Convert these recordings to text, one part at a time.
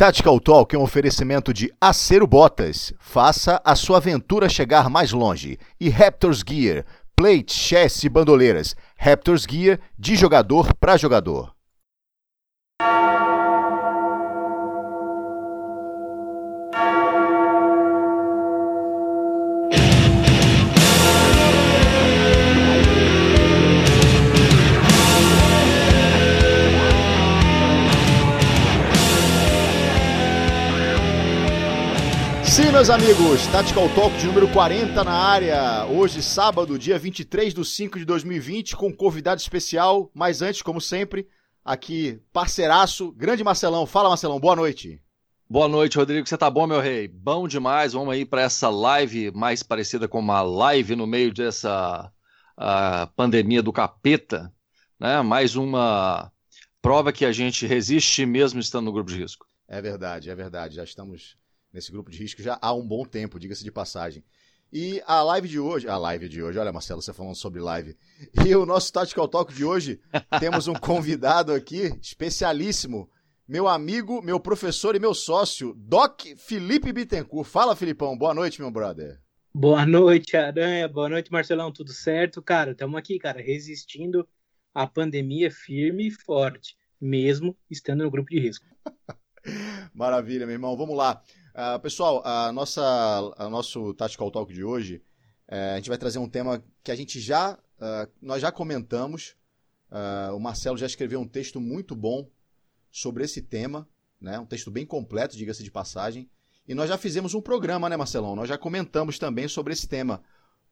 Tactical Talk é um oferecimento de Acero Botas. Faça a sua aventura chegar mais longe. E Raptors Gear, plate, chess e bandoleiras. Raptors Gear de jogador para jogador. Sim, meus amigos, Tactical Talk de número 40 na área. Hoje, sábado, dia 23 de 5 de 2020, com um convidado especial. Mas antes, como sempre, aqui, parceiraço, grande Marcelão. Fala, Marcelão, boa noite. Boa noite, Rodrigo. Você tá bom, meu rei? Bom demais. Vamos aí para essa live mais parecida com uma live no meio dessa pandemia do capeta, né? Mais uma prova que a gente resiste mesmo estando no grupo de risco. É verdade, é verdade. Já estamos nesse grupo de risco já há um bom tempo, diga-se de passagem. E a live de hoje, a live de hoje, olha Marcelo, você falando sobre live. E o nosso Tactical Talk de hoje, temos um convidado aqui, especialíssimo, meu amigo, meu professor e meu sócio, Doc Felipe Bittencourt. Fala, Filipão, boa noite, meu brother. Boa noite, Aranha, boa noite, Marcelão, tudo certo? Cara, estamos aqui, cara, resistindo à pandemia firme e forte, mesmo estando no grupo de risco. Maravilha, meu irmão, vamos lá. Uh, pessoal, a nossa, a nosso Tactical Talk de hoje, uh, a gente vai trazer um tema que a gente já, uh, nós já comentamos. Ah, o Marcelo já escreveu um texto muito bom sobre esse tema, né? Um texto bem completo, diga-se de passagem. E nós já fizemos um programa, né, Marcelão? Nós já comentamos também sobre esse tema.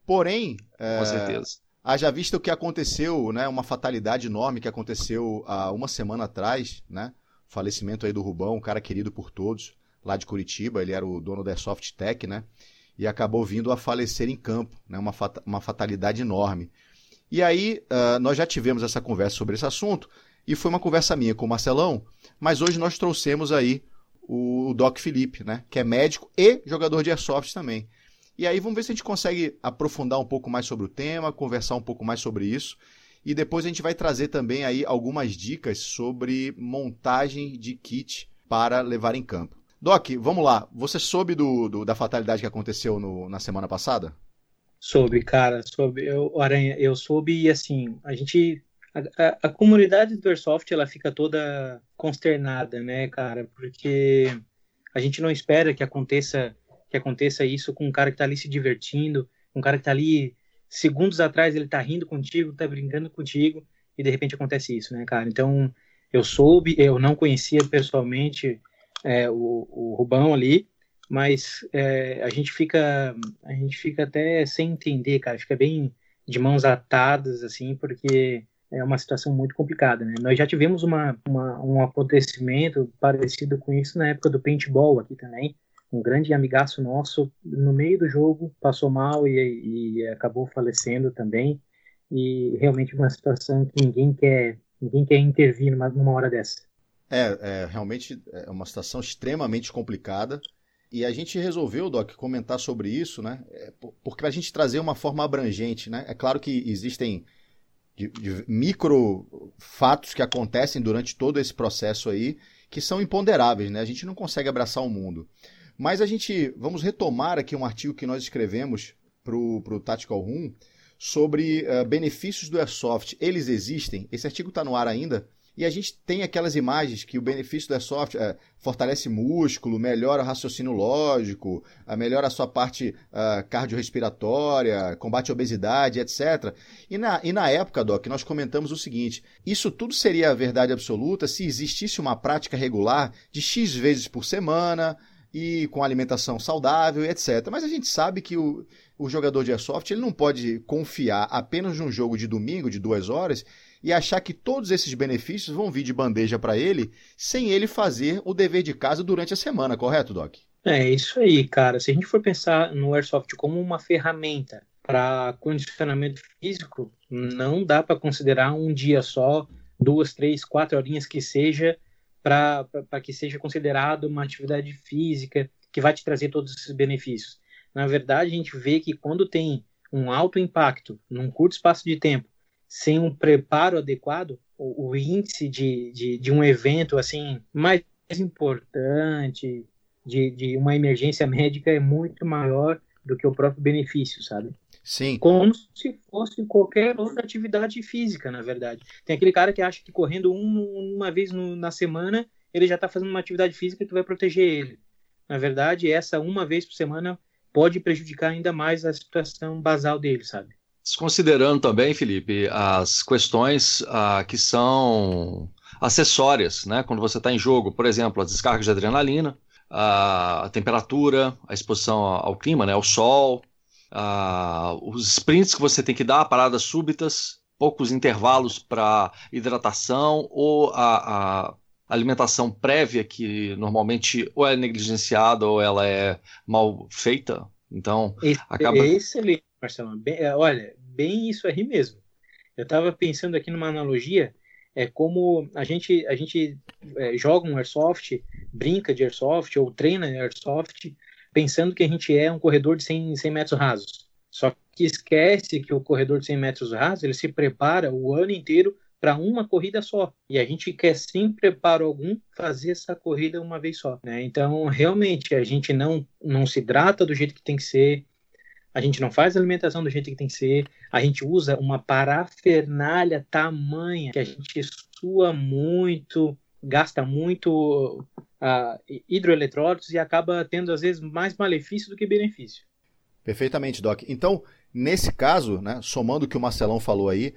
Porém, com certeza. Haja visto o que aconteceu, né? Uma fatalidade enorme que aconteceu há uma semana atrás, né? Falecimento aí do Rubão, um cara querido por todos lá de Curitiba, ele era o dono da Soft Tech, né? E acabou vindo a falecer em campo, né? Uma, fat uma fatalidade enorme. E aí, uh, nós já tivemos essa conversa sobre esse assunto, e foi uma conversa minha com o Marcelão, mas hoje nós trouxemos aí o, Doc Felipe, né? Que é médico e jogador de Airsoft também. E aí vamos ver se a gente consegue aprofundar um pouco mais sobre o tema, conversar um pouco mais sobre isso. E depois a gente vai trazer também aí algumas dicas sobre montagem de kit para levar em campo. Doc, vamos lá. Você soube do, do da fatalidade que aconteceu no, na semana passada? Soube, cara. Soube. Eu, Aranha, eu soube e assim, a gente. A, a, a, comunidade do Airsoft ela fica toda consternada, né, cara? Porque a gente não espera que aconteça que aconteça isso com um cara que tá ali se divertindo, um cara que tá ali segundos atrás ele tá rindo contigo, tá brincando contigo e de repente acontece isso, né, cara? Então eu soube, eu não conhecia pessoalmente é, o, o Rubão ali, mas é, a gente fica a gente fica até sem entender, cara, fica bem de mãos atadas assim, porque é uma situação muito complicada, né? Nós já tivemos uma, uma, um acontecimento parecido com isso na época do paintball aqui também. Um grande amigaço nosso, no meio do jogo, passou mal e, e acabou falecendo também. E realmente uma situação que ninguém quer, ninguém quer intervir numa, numa hora dessa. É, é, realmente é uma situação extremamente complicada. E a gente resolveu, Doc, comentar sobre isso, né? É, porque a gente trazer uma forma abrangente, né? É claro que existem de, de micro fatos que acontecem durante todo esse processo aí que são imponderáveis, né? A gente não consegue abraçar o mundo. Mas a gente vamos retomar aqui um artigo que nós escrevemos para o Tactical Room sobre uh, benefícios do Airsoft. Eles existem. Esse artigo está no ar ainda. E a gente tem aquelas imagens que o benefício do airsoft é, fortalece músculo, melhora o raciocínio lógico, melhora a sua parte uh, cardiorrespiratória, combate a obesidade, etc. E na, e na época, Doc, nós comentamos o seguinte: isso tudo seria a verdade absoluta se existisse uma prática regular de X vezes por semana e com alimentação saudável, etc. Mas a gente sabe que o, o jogador de airsoft ele não pode confiar apenas num jogo de domingo de duas horas e achar que todos esses benefícios vão vir de bandeja para ele sem ele fazer o dever de casa durante a semana, correto, Doc? É isso aí, cara. Se a gente for pensar no Airsoft como uma ferramenta para condicionamento físico, não dá para considerar um dia só, duas, três, quatro horinhas que seja, para que seja considerado uma atividade física que vai te trazer todos esses benefícios. Na verdade, a gente vê que quando tem um alto impacto num curto espaço de tempo sem um preparo adequado, o, o índice de, de, de, um evento assim mais importante de, de uma emergência médica é muito maior do que o próprio benefício, sabe? Sim. Como se fosse qualquer outra atividade física, na verdade. Tem aquele cara que acha que correndo um, uma vez no, na semana ele já está fazendo uma atividade física que vai proteger ele. Na verdade, essa uma vez por semana pode prejudicar ainda mais a situação basal dele, sabe? Considerando também, Felipe, as questões ah, que são acessórias, né? Quando você está em jogo, por exemplo, as descargas de adrenalina, a temperatura, a exposição ao clima, né? Ao sol, os sprints que você tem que dar, paradas súbitas, poucos intervalos para hidratação ou a, a alimentação prévia que normalmente ou é negligenciada ou ela é mal feita. Então, Esse, acaba. Excelente, Marcelo. Bem, é, olha, bem isso aí mesmo. Eu estava pensando aqui numa analogia, é como a gente, a gente é, joga um airsoft, brinca de airsoft ou treina airsoft, pensando que a gente é um corredor de 100, 100 metros rasos. Só que esquece que o corredor de 100 metros rasos ele se prepara o ano inteiro para uma corrida só. E a gente quer, sem preparo algum, fazer essa corrida uma vez só. Né? Então, realmente, a gente não, não se hidrata do jeito que tem que ser, a gente não faz a alimentação do jeito que tem que ser, a gente usa uma parafernália tamanha que a gente sua muito, gasta muito uh, hidroeletrólitos e acaba tendo, às vezes, mais malefício do que benefício. Perfeitamente, Doc. Então, nesse caso, né, somando o que o Marcelão falou aí,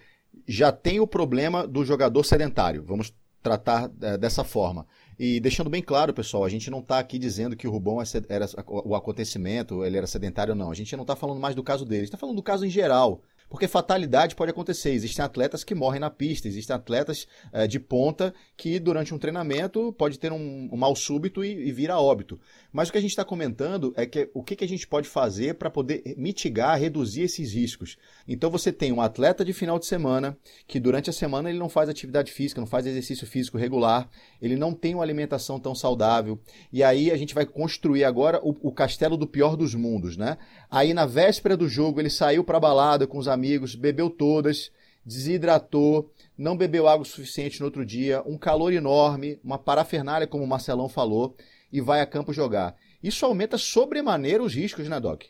já tem o problema do jogador sedentário. Vamos tratar é, dessa forma. E deixando bem claro, pessoal, a gente não está aqui dizendo que o Rubão é era o acontecimento, ele era sedentário, não. A gente não está falando mais do caso dele, está falando do caso em geral. Porque fatalidade pode acontecer. Existem atletas que morrem na pista, existem atletas é, de ponta que durante um treinamento pode ter um, um mal súbito e, e vira óbito. Mas o que a gente está comentando é que o que, que a gente pode fazer para poder mitigar, reduzir esses riscos. Então você tem um atleta de final de semana que durante a semana ele não faz atividade física, não faz exercício físico regular, ele não tem uma alimentação tão saudável. E aí a gente vai construir agora o, o castelo do pior dos mundos, né? Aí na véspera do jogo ele saiu para balada com os amigos, bebeu todas, desidratou, não bebeu água suficiente no outro dia, um calor enorme, uma parafernália como o Marcelão falou e vai a campo jogar. Isso aumenta sobremaneira os riscos, né, Doc?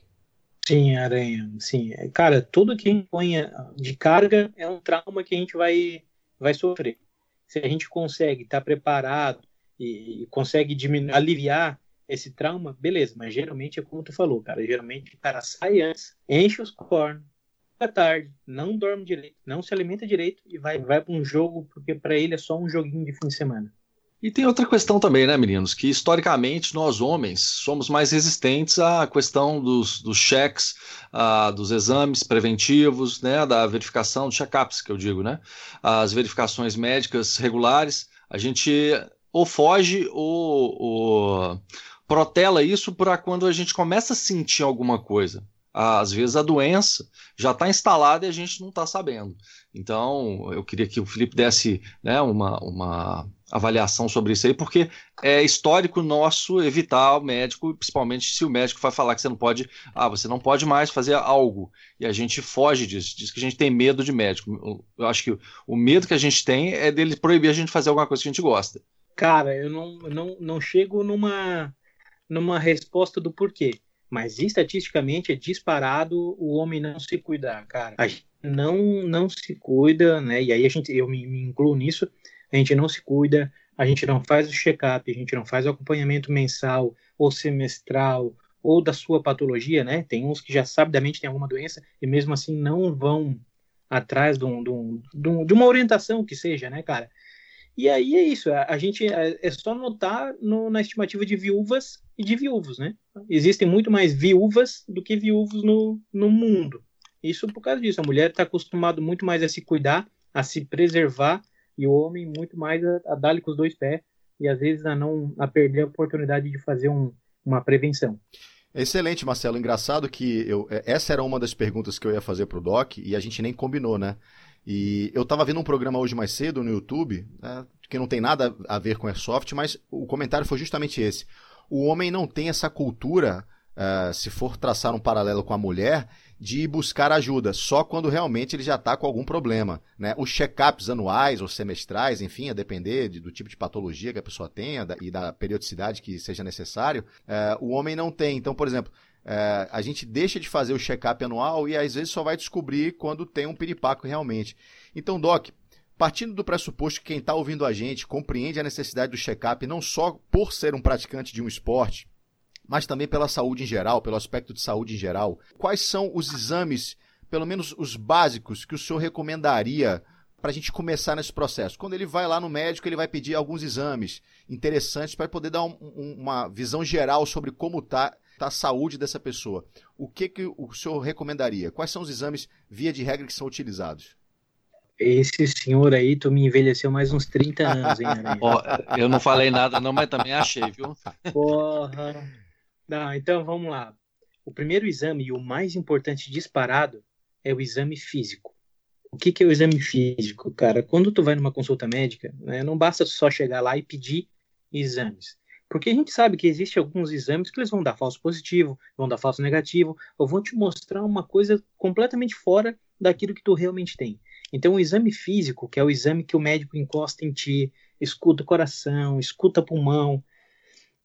Sim, Aranha. Sim. Cara, tudo que a gente põe de carga é um trauma que a gente vai, vai sofrer. Se a gente consegue estar tá preparado e, e consegue diminuir, aliviar esse trauma, beleza, mas geralmente é como tu falou, cara. Geralmente o cara sai antes, enche os cornos, à tarde, não dorme direito, não se alimenta direito e vai, vai para um jogo, porque para ele é só um joguinho de fim de semana. E tem outra questão também, né, meninos? Que historicamente nós homens somos mais resistentes à questão dos, dos cheques, uh, dos exames preventivos, né, da verificação, dos check-ups, que eu digo, né? As verificações médicas regulares. A gente ou foge ou, ou protela isso para quando a gente começa a sentir alguma coisa às vezes a doença já está instalada e a gente não está sabendo. Então, eu queria que o Felipe desse né, uma, uma avaliação sobre isso aí, porque é histórico nosso evitar o médico, principalmente se o médico vai falar que você não pode, ah, você não pode mais fazer algo, e a gente foge disso, diz que a gente tem medo de médico. Eu acho que o medo que a gente tem é dele proibir a gente fazer alguma coisa que a gente gosta. Cara, eu não, não, não chego numa, numa resposta do porquê mas estatisticamente é disparado o homem não se cuidar, cara. A gente não, não se cuida, né? E aí a gente, eu me, me incluo nisso, a gente não se cuida, a gente não faz o check-up, a gente não faz o acompanhamento mensal ou semestral ou da sua patologia, né? Tem uns que já sabidamente têm alguma doença e mesmo assim não vão atrás de, um, de, um, de uma orientação que seja, né, cara? E aí é isso, a, gente é, é só notar no, na estimativa de viúvas e de viúvos, né? Existem muito mais viúvas do que viúvos no, no mundo. Isso por causa disso, a mulher está acostumada muito mais a se cuidar, a se preservar, e o homem muito mais a, a dar-lhe com os dois pés, e às vezes a não a perder a oportunidade de fazer um, uma prevenção. Excelente, Marcelo. Engraçado que eu, é, essa era uma das perguntas que eu ia fazer para o Doc e a gente nem combinou, né? E eu estava vendo um programa hoje mais cedo no YouTube, né, que não tem nada a ver com Airsoft, mas o comentário foi justamente esse. O homem não tem essa cultura uh, se for traçar um paralelo com a mulher, de buscar ajuda, só quando realmente ele já está com algum problema. Né? Os check-ups anuais ou semestrais, enfim, a depender de, do tipo de patologia que a pessoa tenha da, e da periodicidade que seja necessário, uh, o homem não tem. Então, por exemplo, uh, a gente deixa de fazer o check-up anual e às vezes só vai descobrir quando tem um piripaco realmente. Então, Doc, partindo do pressuposto que quem está ouvindo a gente compreende a necessidade do check-up não só por ser um praticante de um esporte, mas também pela saúde em geral, pelo aspecto de saúde em geral. Quais são os exames, pelo menos os básicos, que o senhor recomendaria para a gente começar nesse processo? Quando ele vai lá no médico, ele vai pedir alguns exames interessantes para poder dar um, um, uma visão geral sobre como está tá a saúde dessa pessoa. O que, que o senhor recomendaria? Quais são os exames, via de regra, que são utilizados? Esse senhor aí, tu me envelheceu mais uns 30 anos, hein, oh, eu não falei nada não, mas também achei, viu? Porra. Não, então vamos lá. O primeiro exame e o mais importante disparado é o exame físico. O que, que é o exame físico, cara? Quando tu vai numa consulta médica, né, não basta só chegar lá e pedir exames. Porque a gente sabe que existem alguns exames que eles vão dar falso positivo, vão dar falso negativo, ou vão te mostrar uma coisa completamente fora daquilo que tu realmente tem. Então, o exame físico, que é o exame que o médico encosta em ti, escuta o coração, escuta o pulmão,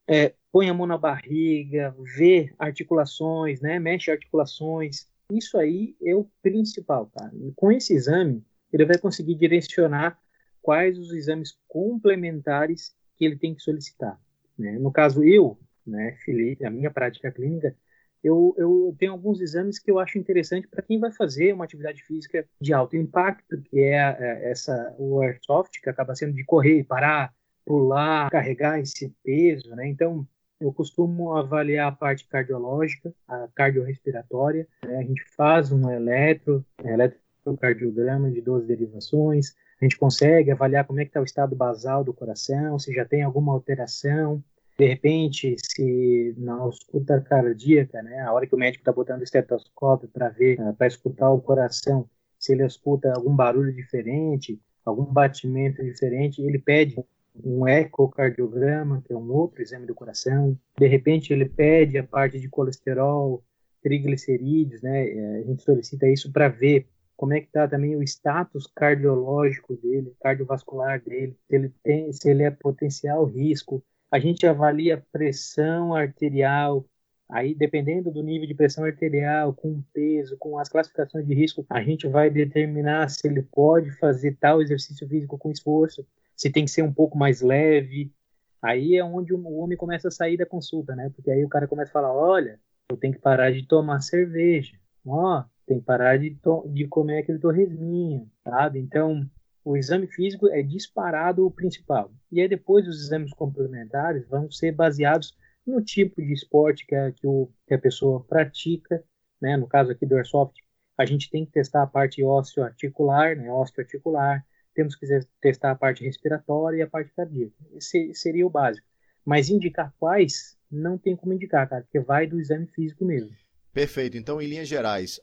é, põe a mão na barriga, vê articulações, né, mexe articulações. Isso aí é o principal, cara. E com esse exame, ele vai conseguir direcionar quais os exames complementares que ele tem que solicitar. Né? No caso, eu, né, Felipe, a minha prática clínica, eu, eu tenho alguns exames que eu acho interessante para quem vai fazer uma atividade física de alto impacto, que é, é essa o airsoft, que acaba sendo de correr, parar, pular, carregar esse peso, né? Então, eu costumo avaliar a parte cardiológica, a cardiorrespiratória. Né? A gente faz um eletro, eletrocardiograma de 12 derivações. A gente consegue avaliar como é que está o estado basal do coração, se já tem alguma alteração. De repente, se na ausculta cardíaca, né, a hora que o médico está botando o estetoscópio para ver, uh, para escutar o coração, se ele escuta algum barulho diferente, algum batimento diferente, ele pede um ecocardiograma, que é um outro exame do coração. De repente, ele pede a parte de colesterol, triglicerídeos, né? É, a gente solicita isso para ver como é que está também o status cardiológico dele, cardiovascular dele, se ele tem, se ele é potencial risco. A gente avalia pressão arterial, aí dependendo do nível de pressão arterial, com peso, com as classificações de risco, a gente vai determinar se ele pode fazer tal exercício físico com esforço se tem que ser um pouco mais leve. Aí é onde o homem começa a sair da consulta, né? Porque aí o cara começa a falar: olha, eu tenho que parar de tomar cerveja, ó, tem que parar de, de comer aquele torresminho, sabe? Então, o exame físico é disparado o principal. E aí depois os exames complementares vão ser baseados no tipo de esporte que a, que, o, que a pessoa pratica, né? No caso aqui do Airsoft, a gente tem que testar a parte osteoarticular, né? Osteoarticular, temos que testar a parte respiratória e a parte cardíaca. Esse seria o básico. Mas indicar quais, não tem como indicar, cara, porque vai do exame físico mesmo. Perfeito. Então, em linhas gerais,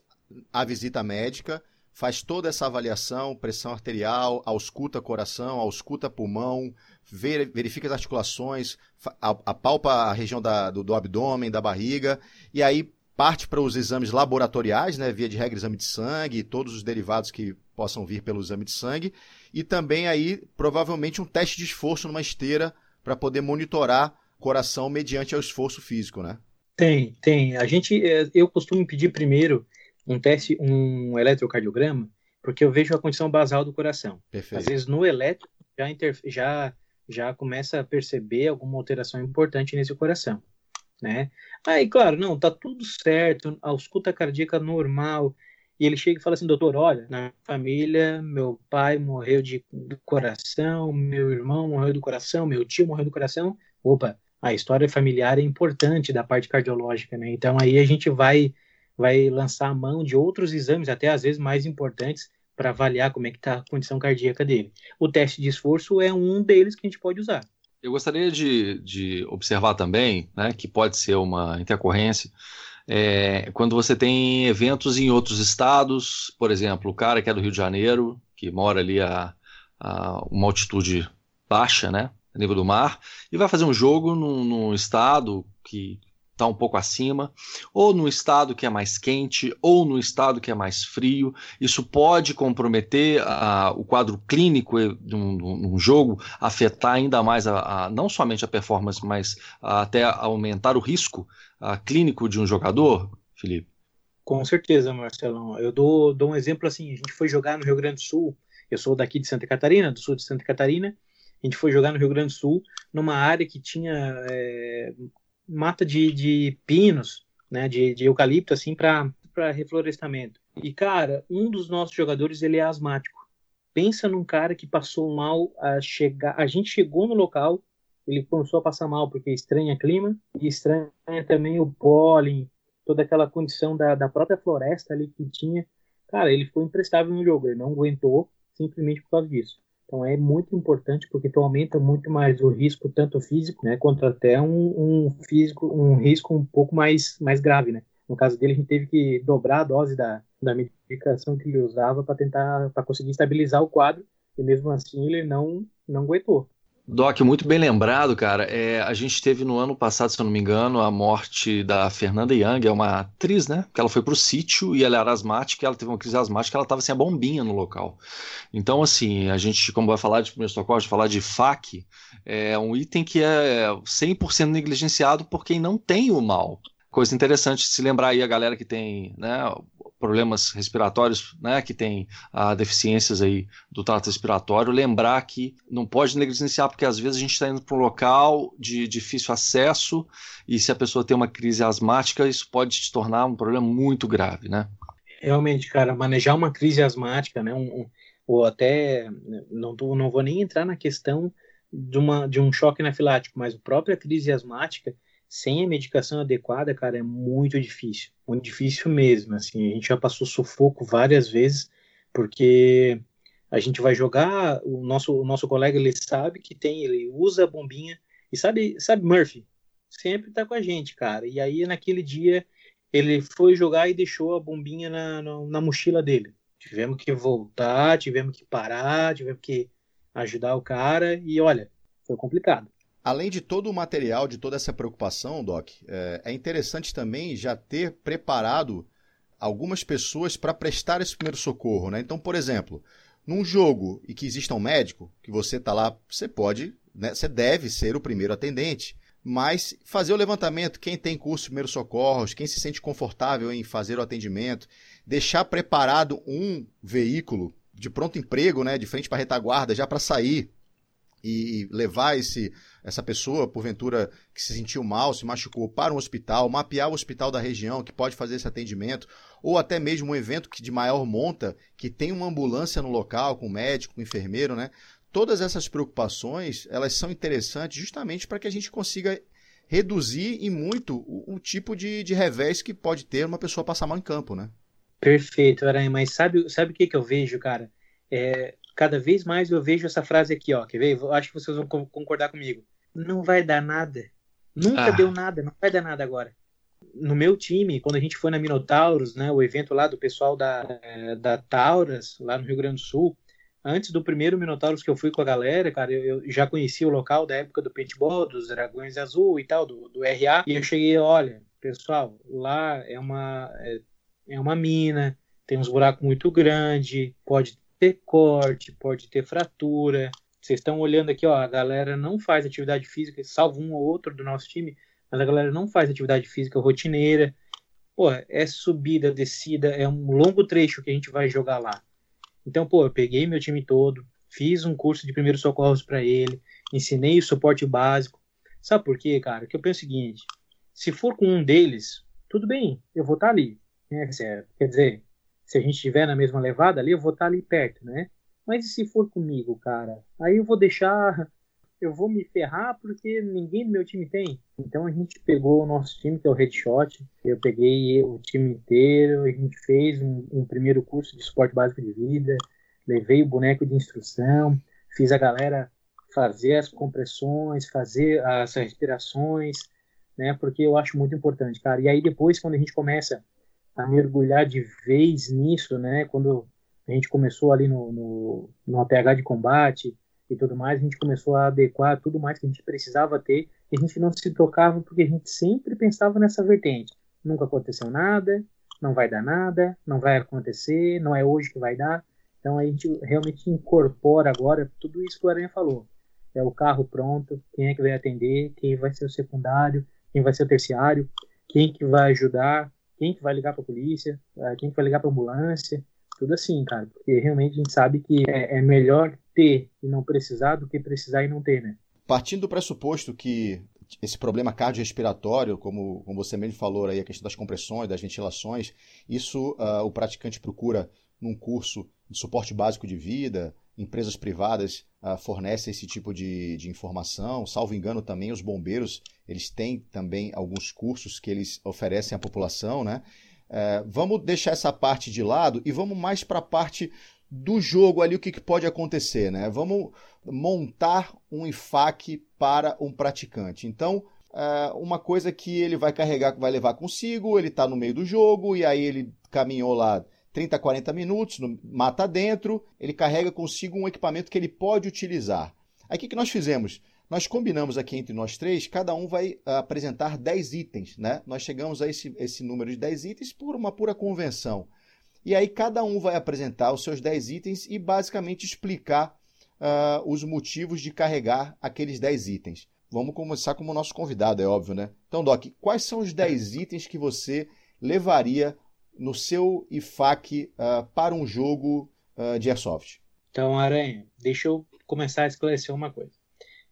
a visita médica faz toda essa avaliação, pressão arterial, ausculta coração, ausculta pulmão, verifica as articulações, apalpa a região da, do, do abdômen, da barriga, e aí parte para os exames laboratoriais, né, via de regra exame de sangue, todos os derivados que possam vir pelo exame de sangue, e também aí provavelmente um teste de esforço numa esteira para poder monitorar o coração mediante o esforço físico, né? Tem, tem. A gente, é, eu costumo pedir primeiro um teste, um eletrocardiograma, porque eu vejo a condição basal do coração. Perfeito. Às vezes no eletro já, inter, já, já começa a perceber alguma alteração importante nesse coração, né? Aí, claro, não, tá tudo certo, a ausculta cardíaca normal, e ele chega e fala assim, doutor, olha, na família, meu pai morreu de do coração, meu irmão morreu do coração, meu tio morreu do coração. Opa, a história familiar é importante da parte cardiológica, né? Então aí a gente vai vai lançar a mão de outros exames, até às vezes mais importantes, para avaliar como é que está a condição cardíaca dele. O teste de esforço é um deles que a gente pode usar. Eu gostaria de, de observar também, né, que pode ser uma intercorrência, é, quando você tem eventos em outros estados, por exemplo, o cara que é do Rio de Janeiro, que mora ali a, a uma altitude baixa, né, nível do mar, e vai fazer um jogo num, num estado que está um pouco acima, ou no estado que é mais quente, ou no estado que é mais frio. Isso pode comprometer a, o quadro clínico de um, de um, jogo, afetar ainda mais a, a, não somente a performance, mas até aumentar o risco clínico de um jogador, Felipe? Com certeza, Marcelão. Eu dou, dou um exemplo assim: a gente foi jogar no Rio Grande do Sul. Eu sou daqui de Santa Catarina, do sul de Santa Catarina. A gente foi jogar no Rio Grande do Sul, numa área que tinha é, mata de, de pinos, né, de, de eucalipto, assim, para reflorestamento. E, cara, um dos nossos jogadores, ele é asmático. Pensa num cara que passou mal a chegar. A gente chegou no local, ele começou a passar mal porque estranha clima e estranha também o pólen, toda aquela condição da, da própria floresta ali que tinha. Cara, ele foi imprestável no jogo, ele não aguentou simplesmente por causa disso. Então é muito importante porque tu aumenta muito mais o risco tanto físico, né, quanto até um, um físico, um risco um pouco mais mais grave, né? No caso dele a gente teve que dobrar a dose da, da medicação que ele usava para tentar para conseguir estabilizar o quadro e mesmo assim ele não não aguentou. Doc, muito bem lembrado, cara. É, a gente teve no ano passado, se eu não me engano, a morte da Fernanda Young, é uma atriz, né? Que ela foi pro sítio e ela era asmática, ela teve uma crise asmática, ela estava sem a bombinha no local. Então, assim, a gente, como vai falar de primeiro socorro, falar de FAC, é um item que é 100% negligenciado por quem não tem o mal. Coisa interessante se lembrar aí a galera que tem né, problemas respiratórios, né, que tem ah, deficiências aí do trato respiratório, lembrar que não pode negligenciar, porque às vezes a gente está indo para um local de difícil acesso e se a pessoa tem uma crise asmática, isso pode se tornar um problema muito grave, né? Realmente, cara, manejar uma crise asmática, né, um, ou até, não, tô, não vou nem entrar na questão de, uma, de um choque anafilático, mas a própria crise asmática, sem a medicação adequada, cara, é muito difícil, muito difícil mesmo. Assim, a gente já passou sufoco várias vezes, porque a gente vai jogar, o nosso, o nosso colega ele sabe que tem, ele usa a bombinha e sabe, sabe Murphy, sempre tá com a gente, cara. E aí naquele dia ele foi jogar e deixou a bombinha na, na, na mochila dele. Tivemos que voltar, tivemos que parar, tivemos que ajudar o cara e olha, foi complicado. Além de todo o material, de toda essa preocupação, Doc, é, é interessante também já ter preparado algumas pessoas para prestar esse primeiro socorro. Né? Então, por exemplo, num jogo e que exista um médico, que você está lá, você pode, né, você deve ser o primeiro atendente. Mas fazer o levantamento, quem tem curso de primeiros socorros, quem se sente confortável em fazer o atendimento, deixar preparado um veículo de pronto emprego, né, de frente para retaguarda, já para sair e levar esse, essa pessoa, porventura, que se sentiu mal, se machucou, para um hospital, mapear o hospital da região que pode fazer esse atendimento, ou até mesmo um evento que de maior monta, que tem uma ambulância no local, com médico, com enfermeiro, né? Todas essas preocupações, elas são interessantes justamente para que a gente consiga reduzir em muito o, o tipo de, de revés que pode ter uma pessoa passar mal em campo, né? Perfeito, Aranha, mas sabe, sabe o que, que eu vejo, cara? É, cada vez mais eu vejo essa frase aqui, ó. Quer ver? Eu acho que vocês vão concordar comigo. Não vai dar nada. Nunca ah. deu nada, não vai dar nada agora. No meu time, quando a gente foi na Minotauros, né, o evento lá do pessoal da, da Tauras, lá no Rio Grande do Sul, antes do primeiro Minotauros que eu fui com a galera, cara, eu, eu já conhecia o local da época do paintball, dos Dragões Azul e tal, do, do RA, e eu cheguei, olha, pessoal, lá é uma, é, é uma mina, tem uns buracos muito grandes, pode ter corte, pode ter fratura. Vocês estão olhando aqui, ó, a galera não faz atividade física, salvo um ou outro do nosso time, mas a galera não faz atividade física rotineira. Pô, é subida, descida, é um longo trecho que a gente vai jogar lá. Então, pô, eu peguei meu time todo, fiz um curso de primeiros socorros para ele, ensinei o suporte básico. Sabe por quê, cara? Que eu penso o seguinte: se for com um deles, tudo bem, eu vou estar tá ali. Né? Quer dizer, se a gente estiver na mesma levada ali, eu vou estar ali perto, né? Mas e se for comigo, cara? Aí eu vou deixar, eu vou me ferrar porque ninguém do meu time tem. Então a gente pegou o nosso time, que é o Headshot, eu peguei o time inteiro, a gente fez um, um primeiro curso de suporte básico de vida, levei o boneco de instrução, fiz a galera fazer as compressões, fazer as respirações, né? Porque eu acho muito importante, cara. E aí depois, quando a gente começa a mergulhar de vez nisso, né? Quando a gente começou ali no, no, no APH de combate e tudo mais, a gente começou a adequar tudo mais que a gente precisava ter e a gente não se tocava porque a gente sempre pensava nessa vertente. Nunca aconteceu nada, não vai dar nada, não vai acontecer, não é hoje que vai dar. Então a gente realmente incorpora agora tudo isso que o Aranha falou. É o carro pronto, quem é que vai atender, quem vai ser o secundário, quem vai ser o terciário, quem que vai ajudar, quem que vai ligar para a polícia, eh, quem que vai ligar para a ambulância, tudo assim, cara. Porque realmente a gente sabe que é, é melhor ter e não precisar do que precisar e não ter, né? Partindo do pressuposto que esse problema cardiorrespiratório, como, como você mesmo falou aí, a questão das compressões, das ventilações, isso uh, o praticante procura num curso de suporte básico de vida, empresas privadas uh, fornecem esse tipo de, de informação. Salvo engano, também os bombeiros eles têm também alguns cursos que eles oferecem à população, né? Uh, vamos deixar essa parte de lado e vamos mais para a parte do jogo ali, o que, que pode acontecer, né? Vamos montar um IFAC para um praticante. Então, uh, uma coisa que ele vai carregar, vai levar consigo, ele está no meio do jogo e aí ele caminhou lá 30, 40 minutos, no, mata dentro, ele carrega consigo um equipamento que ele pode utilizar. Aí o que, que nós fizemos? Nós combinamos aqui entre nós três, cada um vai uh, apresentar 10 itens, né? Nós chegamos a esse, esse número de 10 itens por uma pura convenção. E aí cada um vai apresentar os seus 10 itens e basicamente explicar uh, os motivos de carregar aqueles 10 itens. Vamos começar como nosso convidado, é óbvio, né? Então, Doc, quais são os 10 itens que você levaria no seu IFAC uh, para um jogo uh, de Airsoft? Então, Aranha, deixa eu começar a esclarecer uma coisa.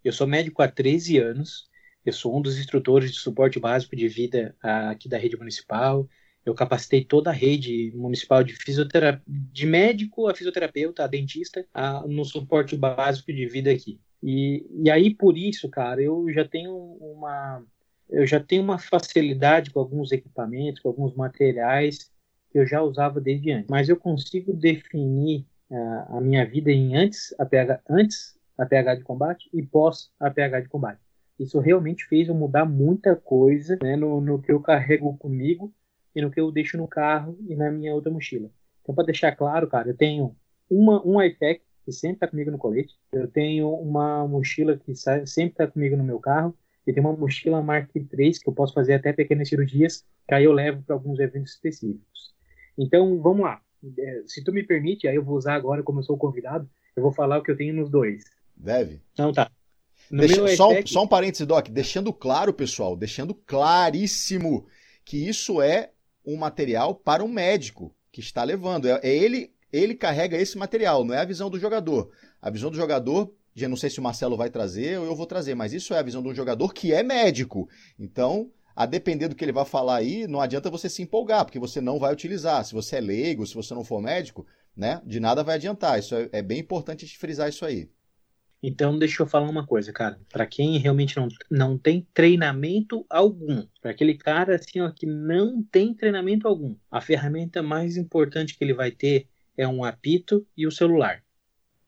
Eu sou médico há 13 anos, eu sou um dos instrutores de suporte básico de vida aqui da rede municipal. Eu capacitei toda a rede municipal de fisioterapia, de médico a fisioterapeuta, a dentista, a, no suporte básico de vida aqui. E, e aí, por isso, cara, eu já tenho uma eu já tenho uma facilidade com alguns equipamentos, com alguns materiais que eu já usava desde antes. Mas eu consigo definir uh, a minha vida em antes a PH, antes a PH de combate e pós a PH de combate. Isso realmente fez eu mudar muita coisa né, no, no que eu carrego comigo e no que eu deixo no carro e na minha outra mochila. Então, para deixar claro, cara, eu tenho uma, um iPad que sempre está comigo no colete, eu tenho uma mochila que sempre está comigo no meu carro, e tem uma mochila Mark III que eu posso fazer até pequenas cirurgias, que aí eu levo para alguns eventos específicos. Então, vamos lá. É, se tu me permite, aí eu vou usar agora, como eu sou o convidado, eu vou falar o que eu tenho nos dois. Deve. Então tá. Deixa, só, um, só um parêntese, Doc. Deixando claro, pessoal, deixando claríssimo que isso é um material para um médico que está levando. É, é ele, ele carrega esse material, não é a visão do jogador. A visão do jogador já não sei se o Marcelo vai trazer ou eu vou trazer, mas isso é a visão de um jogador que é médico. Então, a depender do que ele vai falar aí, não adianta você se empolgar, porque você não vai utilizar. Se você é leigo, se você não for médico, né, de nada vai adiantar. Isso é, é bem importante de frisar isso aí. Então, deixa eu falar uma coisa, cara. Para quem realmente não, não tem treinamento algum, para aquele cara assim, ó, que não tem treinamento algum, a ferramenta mais importante que ele vai ter é um apito e o celular,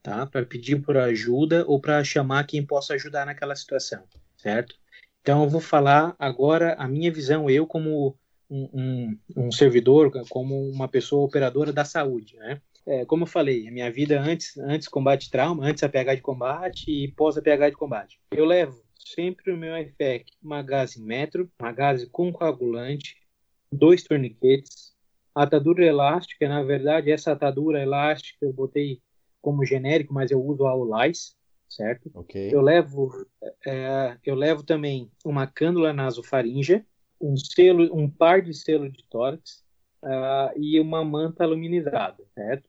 tá? Para pedir por ajuda ou para chamar quem possa ajudar naquela situação, certo? Então, eu vou falar agora a minha visão, eu como um, um, um servidor, como uma pessoa operadora da saúde, né? É, como eu falei, a minha vida antes, antes combate trauma, antes a PH de combate e pós a PH de combate. Eu levo sempre o meu IFEC, uma gase metro, uma gase com coagulante, dois torniquetes, atadura elástica, na verdade essa atadura elástica eu botei como genérico, mas eu uso a Olais, certo? Okay. Eu levo, é, eu levo também uma cânula nasofaríngea, um selo, um par de selo de tórax uh, e uma manta aluminizada, certo?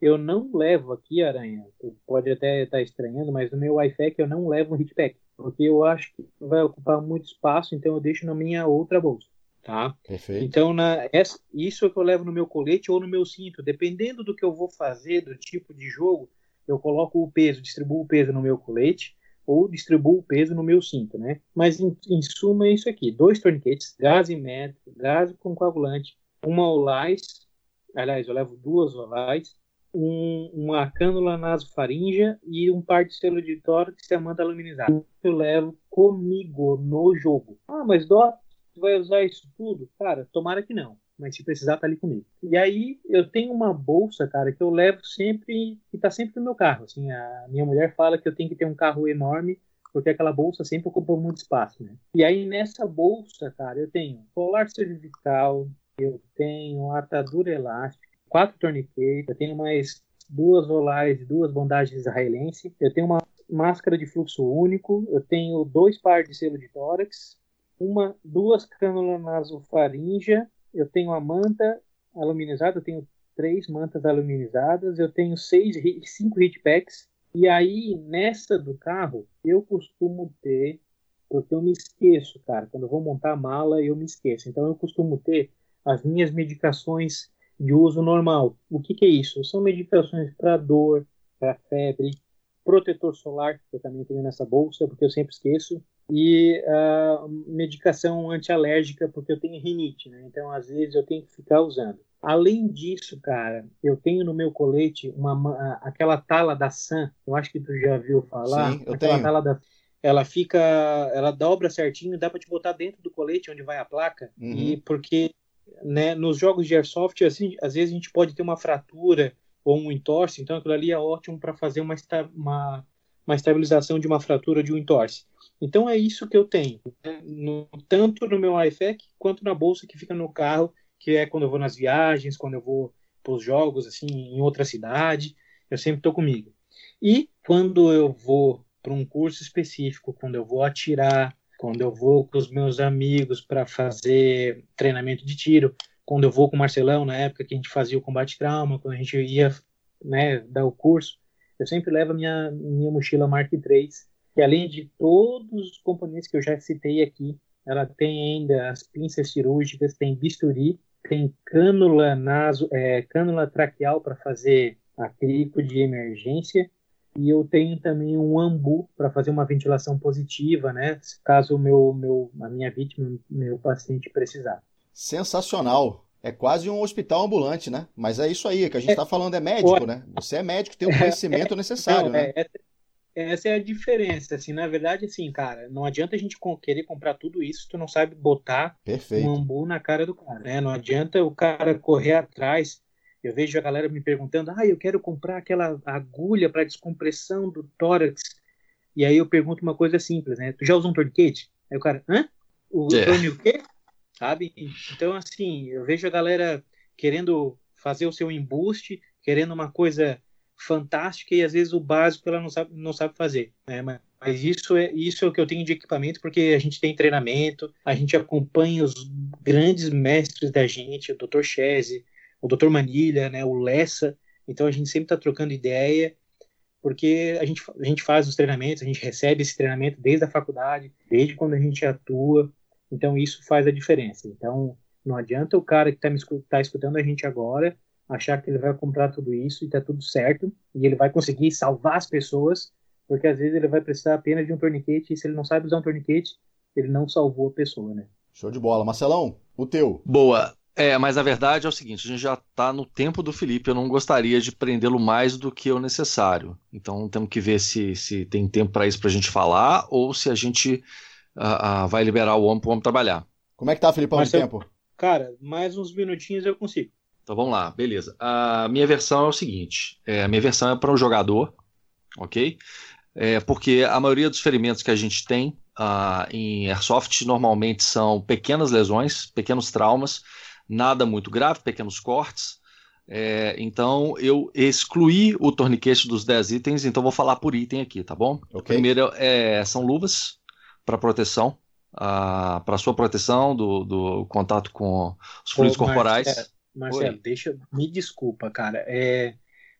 Eu não levo aqui, Aranha, pode até estar estranhando, mas no meu iFac eu não levo um hitpack, porque eu acho que vai ocupar muito espaço, então eu deixo na minha outra bolsa, tá? Perfeito. Então, na, essa, isso é que eu levo no meu colete ou no meu cinto, dependendo do que eu vou fazer, do tipo de jogo, eu coloco o peso, distribuo o peso no meu colete ou distribuo o peso no meu cinto, né? Mas em, em suma é isso aqui: dois torniquetes, gás metro, gás com coagulante, uma olais, aliás, eu levo duas olais, um, uma cânula nasofaríngea e um par de selo de tórax e a manta aluminizada. Eu levo comigo no jogo. Ah, mas você vai usar isso tudo? Cara, tomara que não mas se precisar, tá ali comigo. E aí eu tenho uma bolsa, cara, que eu levo sempre, que tá sempre no meu carro. Assim, a minha mulher fala que eu tenho que ter um carro enorme porque aquela bolsa sempre ocupa muito espaço, né? E aí nessa bolsa, cara, eu tenho colar cervical, eu tenho atadura elástica, quatro torniquetes, eu tenho mais duas olares, duas bandagens israelense, eu tenho uma máscara de fluxo único, eu tenho dois pares de selo de tórax, uma, duas cânulas nasofaríngea, eu tenho a manta aluminizada, eu tenho três mantas aluminizadas, eu tenho seis, cinco hitpacks, e aí nessa do carro eu costumo ter, porque eu me esqueço, cara, quando eu vou montar a mala eu me esqueço, então eu costumo ter as minhas medicações de uso normal. O que, que é isso? São medicações para dor, para febre, protetor solar, que eu também tenho nessa bolsa, porque eu sempre esqueço, e uh, medicação antialérgica, porque eu tenho rinite, né? Então, às vezes, eu tenho que ficar usando. Além disso, cara, eu tenho no meu colete uma, aquela tala da Sam, eu acho que tu já viu falar. Sim, eu aquela tenho. Tala da, ela fica, ela dobra certinho, dá para te botar dentro do colete onde vai a placa, uhum. e porque né, nos jogos de airsoft, assim, às vezes a gente pode ter uma fratura ou um entorse, então aquilo ali é ótimo para fazer uma, uma, uma, estabilização de uma fratura de um entorse. Então é isso que eu tenho, né, no, tanto no meu iFac quanto na bolsa que fica no carro, que é quando eu vou nas viagens, quando eu vou para os jogos assim em outra cidade, eu sempre estou comigo. E quando eu vou para um curso específico, quando eu vou atirar, quando eu vou com os meus amigos para fazer treinamento de tiro, quando eu vou com o Marcelão, na época que a gente fazia o combate trauma, quando a gente ia né, dar o curso, eu sempre levo a minha, minha mochila Mark III, que além de todos os componentes que eu já citei aqui, ela tem ainda as pinças cirúrgicas, tem bisturi, tem cânula, naso, é, cânula traqueal para fazer acrílico de emergência, e eu tenho também um ambu para fazer uma ventilação positiva, né? Caso o meu, meu, a minha vítima, meu paciente precisar. Sensacional. É quase um hospital ambulante, né? Mas é isso aí, que a gente está é, falando é médico, né? Você é médico, tem o conhecimento é, necessário, não, né? É, essa é a diferença, assim, na verdade, assim, cara, não adianta a gente querer comprar tudo isso se tu não sabe botar Perfeito. um ambu na cara do cara, né? Não adianta o cara correr atrás. Eu vejo a galera me perguntando, ah, eu quero comprar aquela agulha para descompressão do tórax. E aí eu pergunto uma coisa simples, né? Tu já usou um torniquete? Aí o cara, hã? O é. torne o quê? sabe? Então, assim, eu vejo a galera querendo fazer o seu embuste, querendo uma coisa fantástica e às vezes o básico ela não sabe, não sabe fazer, né? Mas, mas isso é isso é o que eu tenho de equipamento porque a gente tem treinamento, a gente acompanha os grandes mestres da gente, o Dr. Chese, o Dr. Manilha, né, o Lessa, então a gente sempre está trocando ideia porque a gente, a gente faz os treinamentos, a gente recebe esse treinamento desde a faculdade, desde quando a gente atua, então isso faz a diferença. Então não adianta o cara que está tá escutando a gente agora achar que ele vai comprar tudo isso e está tudo certo e ele vai conseguir salvar as pessoas, porque às vezes ele vai precisar apenas de um torniquete e se ele não sabe usar um torniquete, ele não salvou a pessoa, né? Show de bola. Marcelão, o teu. Boa. É, mas a verdade é o seguinte: a gente já está no tempo do Felipe. Eu não gostaria de prendê-lo mais do que o necessário. Então temos que ver se, se tem tempo para isso para a gente falar ou se a gente uh, uh, vai liberar o homem para o homem trabalhar. Como é que tá, Felipe, o tempo? Cara, mais uns minutinhos eu consigo. Então vamos lá, beleza. A minha versão é o seguinte: é, a minha versão é para o jogador, ok? É, porque a maioria dos ferimentos que a gente tem uh, em Airsoft normalmente são pequenas lesões, pequenos traumas, nada muito grave, pequenos cortes. É, então eu excluí o torniquete dos 10 itens, então vou falar por item aqui, tá bom? Okay. O primeiro é, são luvas, para proteção, uh, para sua proteção do, do contato com os fluidos corporais. Marcelo, Marcelo deixa, me desculpa, cara. É,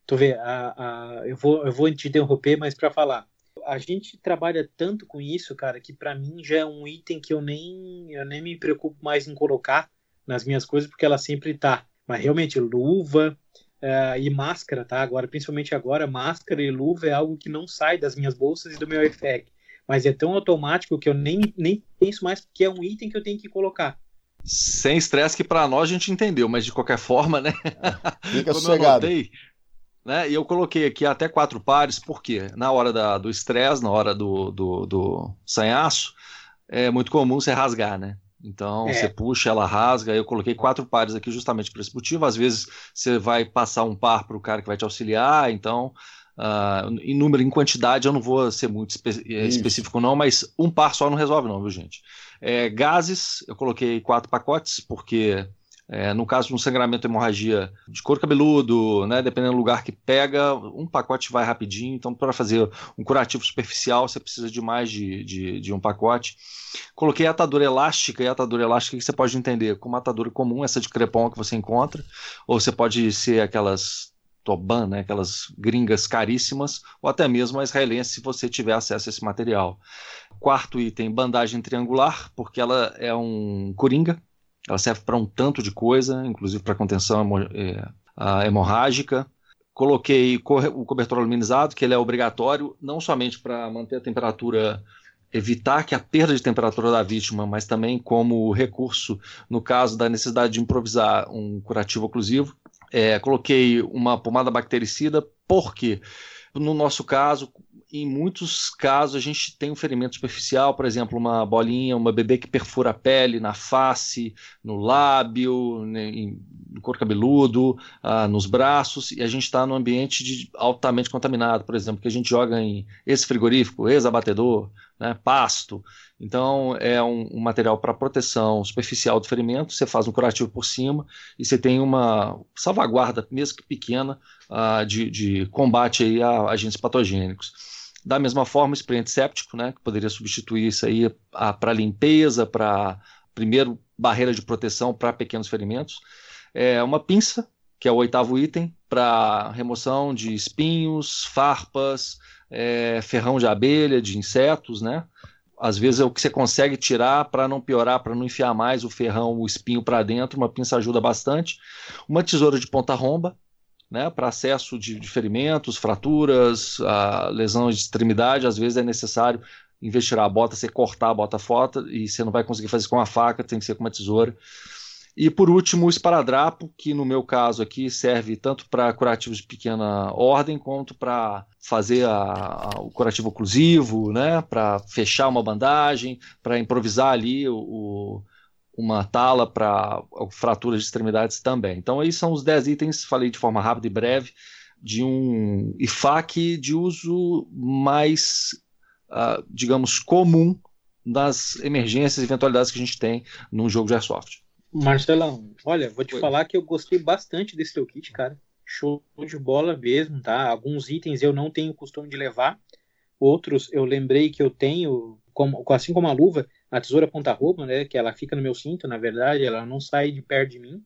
tu vê, a, a, eu vou, eu vou te interromper, mas para falar, a gente trabalha tanto com isso, cara, que para mim já é um item que eu nem, eu nem me preocupo mais em colocar nas minhas coisas, porque ela sempre tá. Mas realmente, luva uh, e máscara, tá? Agora, principalmente agora, máscara e luva é algo que não sai das minhas bolsas e do meu EFEC mas é tão automático que eu nem, nem penso mais que é um item que eu tenho que colocar. Sem estresse que para nós a gente entendeu, mas de qualquer forma, né? Fica Como sossegado. eu notei, né? E eu coloquei aqui até quatro pares, porque na hora da, do estresse, na hora do, do, do sanhaço, é muito comum você rasgar, né? Então é. você puxa, ela rasga. Eu coloquei quatro pares aqui justamente por esse motivo. Às vezes você vai passar um par para o cara que vai te auxiliar, então Uh, em número, em quantidade, eu não vou ser muito espe eh, específico, não, mas um par só não resolve, não, viu, gente? É, gases, eu coloquei quatro pacotes, porque é, no caso de um sangramento hemorragia de couro cabeludo, né, dependendo do lugar que pega, um pacote vai rapidinho. Então, para fazer um curativo superficial, você precisa de mais de, de, de, um pacote. Coloquei atadura elástica, e atadura elástica que você pode entender como atadura comum, essa de crepom que você encontra, ou você pode ser aquelas Toban, né, aquelas gringas caríssimas, ou até mesmo a israelense, se você tiver acesso a esse material. Quarto item, bandagem triangular, porque ela é um coringa, ela serve para um tanto de coisa, inclusive para contenção é, hemorrágica. Coloquei o cobertor aluminizado, que ele é obrigatório, não somente para manter a temperatura evitar que a perda de temperatura da vítima, mas também como recurso no caso da necessidade de improvisar um curativo oclusivo. É, coloquei uma pomada bactericida, porque no nosso caso, em muitos casos, a gente tem um ferimento superficial, por exemplo, uma bolinha, uma bebê que perfura a pele na face, no lábio, né, no couro cabeludo, ah, nos braços, e a gente está num ambiente de, altamente contaminado, por exemplo, que a gente joga em ex-frigorífico, ex-abatedor, né, pasto. Então, é um, um material para proteção superficial do ferimento, você faz um curativo por cima e você tem uma salvaguarda, mesmo que pequena, uh, de, de, combate aí a agentes patogênicos. Da mesma forma, spray antisséptico, né, que poderia substituir isso aí para limpeza, para, primeiro, barreira de proteção para pequenos ferimentos. É uma pinça, que é o oitavo item, para remoção de espinhos, farpas, é, ferrão de abelha, de insetos, né? Às vezes é o que você consegue tirar para não piorar, para não enfiar mais o ferrão, o espinho para dentro. Uma pinça ajuda bastante. Uma tesoura de ponta romba, né, para acesso de, de, ferimentos, fraturas, a lesões de extremidade. Às vezes é necessário, tirar a bota, você cortar a bota fora e você não vai conseguir fazer com uma faca, tem que ser com uma tesoura. E por último, o esparadrapo, que no meu caso aqui serve tanto para curativos de pequena ordem, quanto para fazer a, a, o curativo oclusivo, né, para fechar uma bandagem, para improvisar ali o, o, uma tala para fratura de extremidades também. Então, aí são os 10 itens, falei de forma rápida e breve, de um IFAC de uso mais, uh, digamos, comum das emergências e eventualidades que a gente tem num jogo de airsoft. Marcelão, olha, vou te Oi. falar que eu gostei bastante desse teu kit, cara. Show de bola mesmo, tá? Alguns itens eu não tenho costume de levar, outros eu lembrei que eu tenho, como, assim como a luva, a tesoura ponta-roupa, né? Que ela fica no meu cinto, na verdade, ela não sai de perto de mim.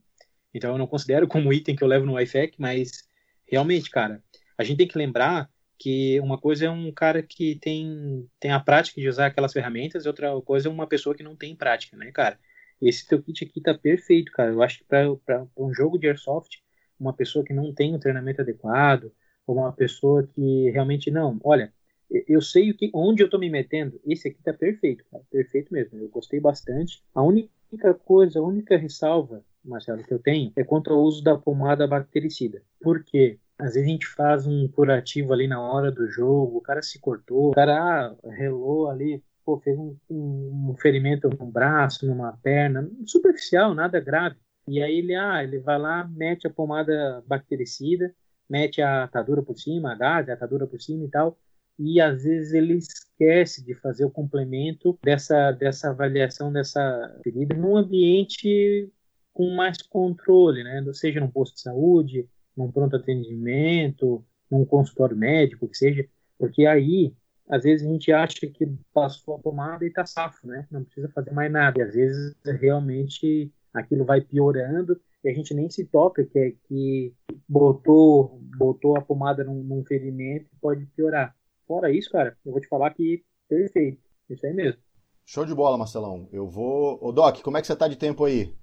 Então eu não considero como item que eu levo no IFAC, mas realmente, cara, a gente tem que lembrar que uma coisa é um cara que tem, tem a prática de usar aquelas ferramentas, e outra coisa é uma pessoa que não tem prática, né, cara? Esse teu kit aqui tá perfeito, cara. Eu acho que para um jogo de airsoft, uma pessoa que não tem um treinamento adequado, ou uma pessoa que realmente não, olha, eu sei o que, onde eu estou me metendo. Esse aqui tá perfeito, cara, perfeito mesmo. Eu gostei bastante. A única coisa, a única ressalva, Marcelo, que eu tenho é quanto ao uso da pomada bactericida. Por quê? Às vezes a gente faz um curativo ali na hora do jogo, o cara se cortou, o cara ah, relou ali, pô, fez um, um, um ferimento num braço, numa perna, superficial, nada grave. E aí ele, ah, ele vai lá, mete a pomada bactericida, mete a atadura por cima, a gás, a atadura por cima e tal, e às vezes ele esquece de fazer o complemento dessa, dessa avaliação dessa ferida num ambiente com mais controle, né? Seja num posto de saúde, num pronto atendimento, num consultório médico, que seja, porque aí às vezes a gente acha que passou a pomada e está safo, né? Não precisa fazer mais nada. E às vezes realmente aquilo vai piorando e a gente nem se toca que é que botou botou a pomada num, num ferimento e pode piorar. Fora isso, cara, eu vou te falar que perfeito. Isso aí mesmo. Show de bola, Marcelão. Eu vou. Ô, Doc, como é que você tá de tempo aí?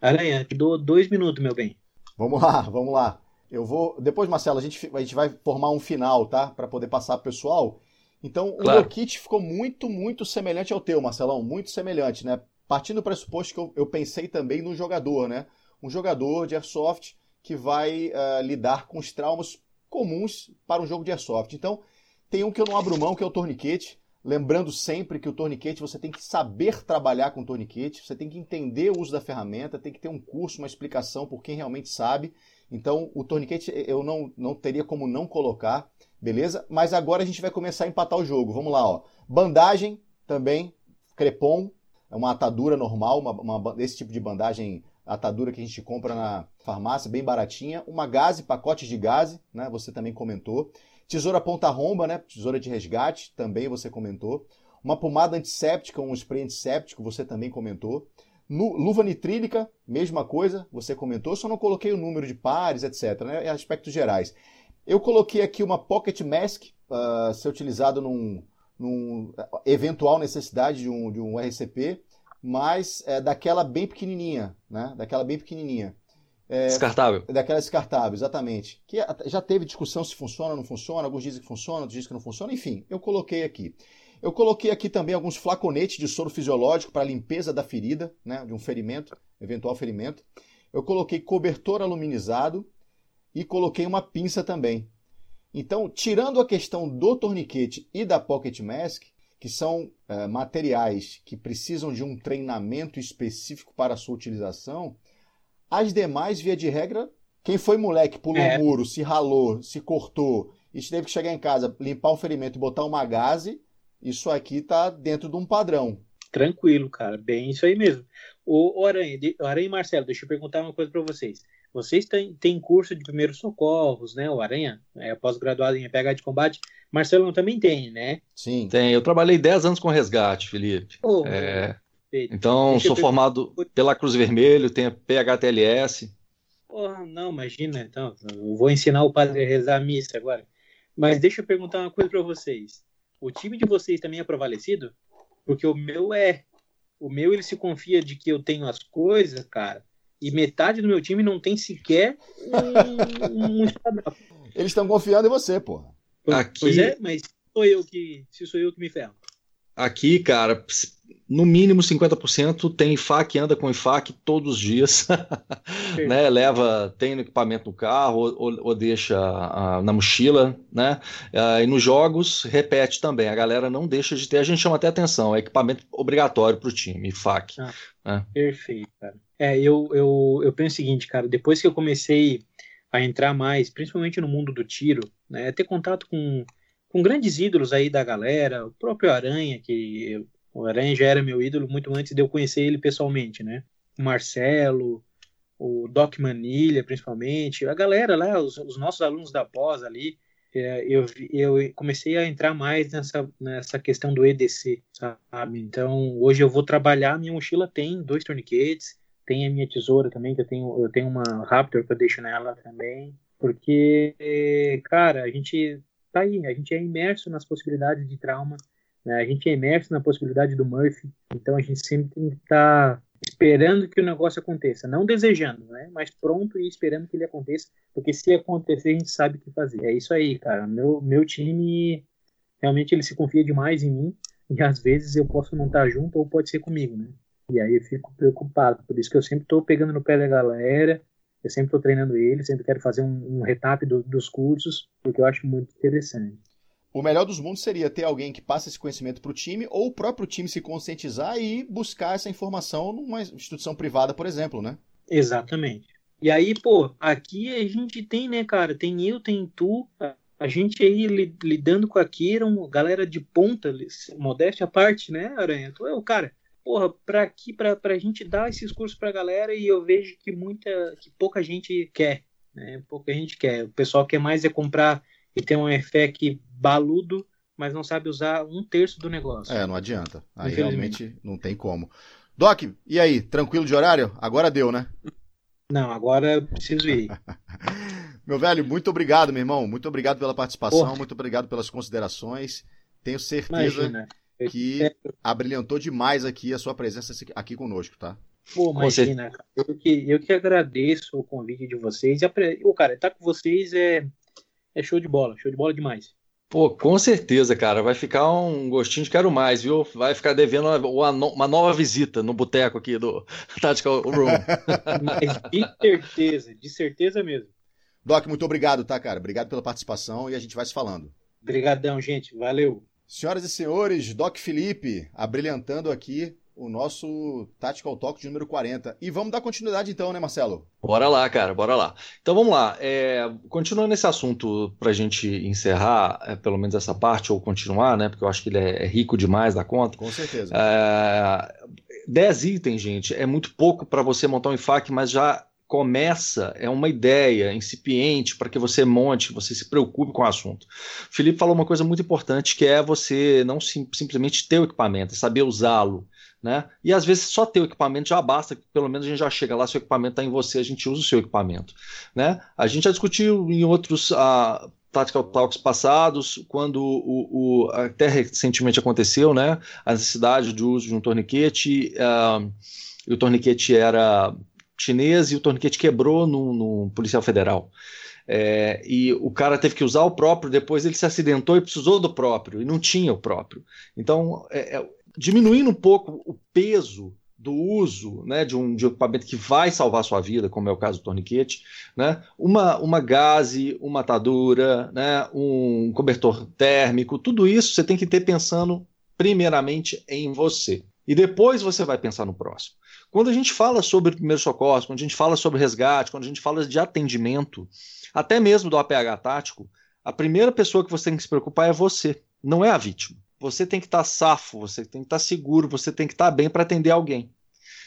Aranha, te dou dois minutos, meu bem. Vamos lá, vamos lá. Eu vou. Depois, Marcelo, a gente, a gente vai formar um final, tá? Para poder passar pro pessoal. Então, claro. o meu kit ficou muito, muito semelhante ao teu, Marcelão, muito semelhante, né? Partindo do pressuposto que eu, eu pensei também no jogador, né? Um jogador de airsoft que vai uh, lidar com os traumas comuns para um jogo de airsoft. Então, tem um que eu não abro mão, que é o torniquete. Lembrando sempre que o torniquete você tem que saber trabalhar com o torniquete, você tem que entender o uso da ferramenta, tem que ter um curso, uma explicação por quem realmente sabe. Então, o torniquete eu não, não teria como não colocar beleza? Mas agora a gente vai começar a empatar o jogo. Vamos lá, ó. Bandagem também, crepom, é uma atadura normal, uma, uma, esse tipo de bandagem, atadura que a gente compra na farmácia, bem baratinha. Uma gaze, pacote de gaze, né? Você também comentou. Tesoura ponta-romba, né? Tesoura de resgate, também você comentou. Uma pomada antisséptica, um spray antisséptico, você também comentou. Luva nitrílica, mesma coisa, você comentou, só não coloquei o número de pares, etc. Né? Aspectos gerais. Eu coloquei aqui uma pocket mask, uh, ser utilizado num, num, eventual necessidade de um, de um RCP, mas é, daquela bem pequenininha, né? Daquela bem pequenininha. É, descartável. Daquela descartável, exatamente. Que já teve discussão se funciona ou não funciona, alguns dizem que funciona, outros dizem que não funciona, enfim, eu coloquei aqui. Eu coloquei aqui também alguns flaconetes de soro fisiológico para limpeza da ferida, né, de um ferimento, eventual ferimento. Eu coloquei cobertor aluminizado e coloquei uma pinça também. Então, tirando a questão do torniquete e da pocket mask, que são é, materiais que precisam de um treinamento específico para a sua utilização, as demais, via de regra, quem foi moleque, pulou é. um muro, se ralou, se cortou e teve que chegar em casa, limpar o ferimento e botar uma gaze, isso aqui está dentro de um padrão. Tranquilo, cara. Bem isso aí mesmo. O, Aranha, o Aranha e Marcelo, deixa eu perguntar uma coisa para vocês. Vocês têm, têm curso de primeiros socorros, né? O Aranha é pós-graduado em PH de combate. Marcelo também tem, né? Sim. Tem. Eu trabalhei 10 anos com resgate, Felipe. Oh, é... Então, Deixa sou formado pela Cruz Vermelho, tenho PHTLS. Porra, não, imagina. Então, eu vou ensinar o padre a rezar a missa agora. Mas deixa eu perguntar uma coisa para vocês o time de vocês também é prevalecido? Porque o meu é. O meu ele se confia de que eu tenho as coisas, cara, e metade do meu time não tem sequer um, um Eles estão confiando em você, porra. Aqui... Pois é, mas sou eu que, se sou eu que me ferro. Aqui, cara, no mínimo 50% tem IFAC, anda com IFAC todos os dias, né? Leva, tem no equipamento no carro ou, ou deixa uh, na mochila, né? Uh, e nos jogos, repete também, a galera não deixa de ter, a gente chama até atenção, é equipamento obrigatório para o time, IFAC. Ah, né? Perfeito, cara. É, eu, eu, eu penso o seguinte, cara, depois que eu comecei a entrar mais, principalmente no mundo do tiro, né? Ter contato com com grandes ídolos aí da galera, o próprio Aranha, que o Aranha já era meu ídolo muito antes de eu conhecer ele pessoalmente, né? O Marcelo, o Doc Manilha, principalmente, a galera lá, os, os nossos alunos da pós ali, é, eu, eu comecei a entrar mais nessa, nessa questão do EDC, sabe? Então, hoje eu vou trabalhar, minha mochila tem dois torniquetes, tem a minha tesoura também, que eu tenho, eu tenho uma Raptor que eu deixo nela também, porque, cara, a gente tá aí, a gente é imerso nas possibilidades de trauma, né? a gente é imerso na possibilidade do Murphy, então a gente sempre tem que estar tá esperando que o negócio aconteça, não desejando, né? mas pronto e esperando que ele aconteça, porque se acontecer a gente sabe o que fazer. É isso aí, cara. Meu, meu time realmente ele se confia demais em mim e às vezes eu posso não estar junto ou pode ser comigo, né? E aí eu fico preocupado, por isso que eu sempre estou pegando no pé da galera, eu sempre estou treinando ele, sempre quero fazer um, um retap do, dos cursos, porque eu acho muito interessante. O melhor dos mundos seria ter alguém que passe esse conhecimento para o time, ou o próprio time se conscientizar e buscar essa informação numa instituição privada, por exemplo, né? Exatamente. E aí, pô, aqui a gente tem, né, cara? Tem eu, tem tu, a gente aí lidando com a Kiron, galera de ponta, modéstia à parte, né, Aranha? Tu é o cara porra, para aqui, para a gente dar esses cursos para a galera e eu vejo que muita, que pouca gente quer, né? Pouca gente quer. O pessoal quer mais é comprar e ter um EFEC baludo, mas não sabe usar um terço do negócio. É, não adianta. Aí realmente não tem como. Doc, e aí, tranquilo de horário? Agora deu, né? Não, agora preciso ir. meu velho, muito obrigado, meu irmão. Muito obrigado pela participação, Porra. muito obrigado pelas considerações. Tenho certeza Imagina que abrilhantou demais aqui a sua presença aqui conosco, tá? Pô, imagina, cara. Eu que, eu que agradeço o convite de vocês. E, o cara, estar tá com vocês é, é show de bola, show de bola demais. Pô, com certeza, cara. Vai ficar um gostinho de quero mais, viu? Vai ficar devendo uma, uma nova visita no boteco aqui do Tactical Room. Mas de certeza, de certeza mesmo. Doc, muito obrigado, tá, cara? Obrigado pela participação e a gente vai se falando. Obrigadão, gente. Valeu. Senhoras e senhores, Doc Felipe, abrilhantando aqui o nosso Tactical Talk de número 40. E vamos dar continuidade então, né, Marcelo? Bora lá, cara, bora lá. Então vamos lá. É, continuando esse assunto para a gente encerrar, é, pelo menos essa parte, ou continuar, né? Porque eu acho que ele é, é rico demais da conta. Com certeza. É, 10 itens, gente, é muito pouco para você montar um IFAC, mas já começa, é uma ideia incipiente para que você monte, você se preocupe com o assunto. Felipe falou uma coisa muito importante que é você não sim, simplesmente ter o equipamento, é saber usá-lo. Né? E às vezes só ter o equipamento já basta, pelo menos a gente já chega lá, se o equipamento está em você, a gente usa o seu equipamento. Né? A gente já discutiu em outros uh, Tactical Talks passados, quando o, o, até recentemente aconteceu, né? a necessidade de uso de um torniquete, uh, e o torniquete era chinês e o torniquete quebrou no, policial federal. É, e o cara teve que usar o próprio, depois ele se acidentou e precisou do próprio, e não tinha o próprio. Então, é, é, diminuindo um pouco o peso do uso né, de, um, de um equipamento que vai salvar sua vida, como é o caso do torniquete, né, uma, uma gaze, uma atadura, né, um cobertor térmico, tudo isso você tem que ter pensando primeiramente em você. E depois você vai pensar no próximo. Quando a gente fala sobre primeiros socorros, quando a gente fala sobre resgate, quando a gente fala de atendimento, até mesmo do APH tático, a primeira pessoa que você tem que se preocupar é você, não é a vítima. Você tem que estar safo, você tem que estar seguro, você tem que estar bem para atender alguém.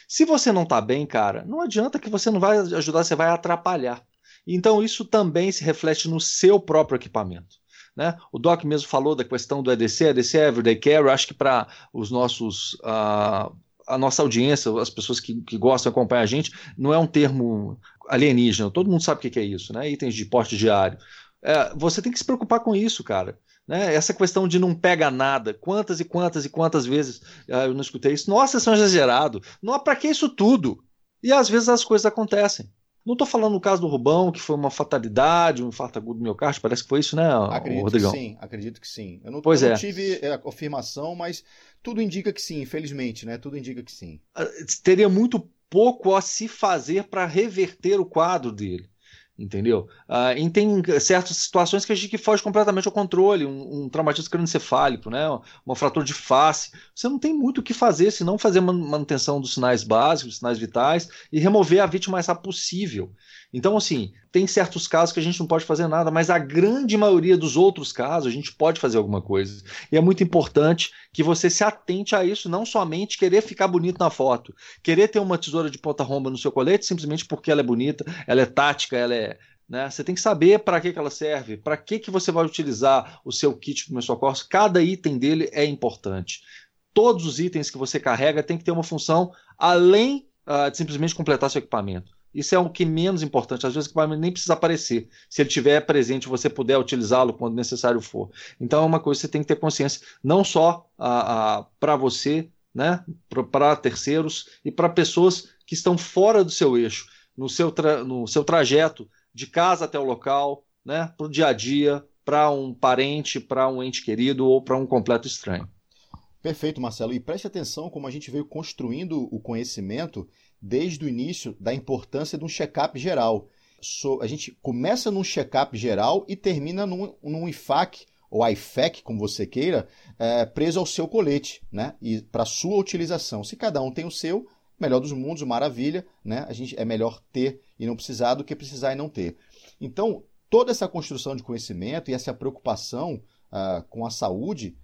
Se você não está bem, cara, não adianta que você não vai ajudar, você vai atrapalhar. Então isso também se reflete no seu próprio equipamento. Né? O Doc mesmo falou da questão do EDC, EDC Everyday Care, acho que para os nossos uh, a nossa audiência, as pessoas que, que gostam de acompanhar a gente, não é um termo alienígena. Todo mundo sabe o que é isso, né? Itens de porte diário. É, você tem que se preocupar com isso, cara. Né? Essa questão de não pega nada, quantas e quantas e quantas vezes ah, eu não escutei isso. Nossa, isso é exagerado. Não, para que isso tudo? E às vezes as coisas acontecem. Não estou falando no caso do Rubão, que foi uma fatalidade, um infarto agudo do miocárdio, parece que foi isso, né, acredito Rodrigão? Que sim, acredito que sim. Eu não, pois eu é. não tive a confirmação, mas tudo indica que sim, infelizmente, né? Tudo indica que sim. Ah, teria muito pouco a se fazer para reverter o quadro dele entendeu? Uh, e tem certas situações que a gente foge completamente ao controle, um, um traumatismo cranioencefálico, né? uma fratura de face. Você não tem muito o que fazer se não fazer manutenção dos sinais básicos, dos sinais vitais e remover a vítima o mais rápido possível. Então, assim, tem certos casos que a gente não pode fazer nada, mas a grande maioria dos outros casos a gente pode fazer alguma coisa. E é muito importante que você se atente a isso, não somente querer ficar bonito na foto, querer ter uma tesoura de ponta romba no seu colete simplesmente porque ela é bonita, ela é tática, ela é. Né? Você tem que saber para que, que ela serve, para que, que você vai utilizar o seu kit de primeiros socorros. Cada item dele é importante. Todos os itens que você carrega tem que ter uma função além uh, de simplesmente completar seu equipamento. Isso é o que menos importante. Às vezes o equipamento nem precisa aparecer. Se ele estiver presente, você puder utilizá-lo quando necessário for. Então é uma coisa que você tem que ter consciência, não só para você, né, para terceiros e para pessoas que estão fora do seu eixo, no seu, no seu trajeto de casa até o local, né, para o dia a dia, para um parente, para um ente querido ou para um completo estranho. Perfeito, Marcelo. E preste atenção como a gente veio construindo o conhecimento desde o início da importância de um check-up geral. So, a gente começa num check-up geral e termina num, num IFAC ou IFAC, como você queira, é, preso ao seu colete, né? E para sua utilização. Se cada um tem o seu, melhor dos mundos, maravilha, né? A gente é melhor ter e não precisar do que precisar e não ter. Então, toda essa construção de conhecimento e essa preocupação uh, com a saúde,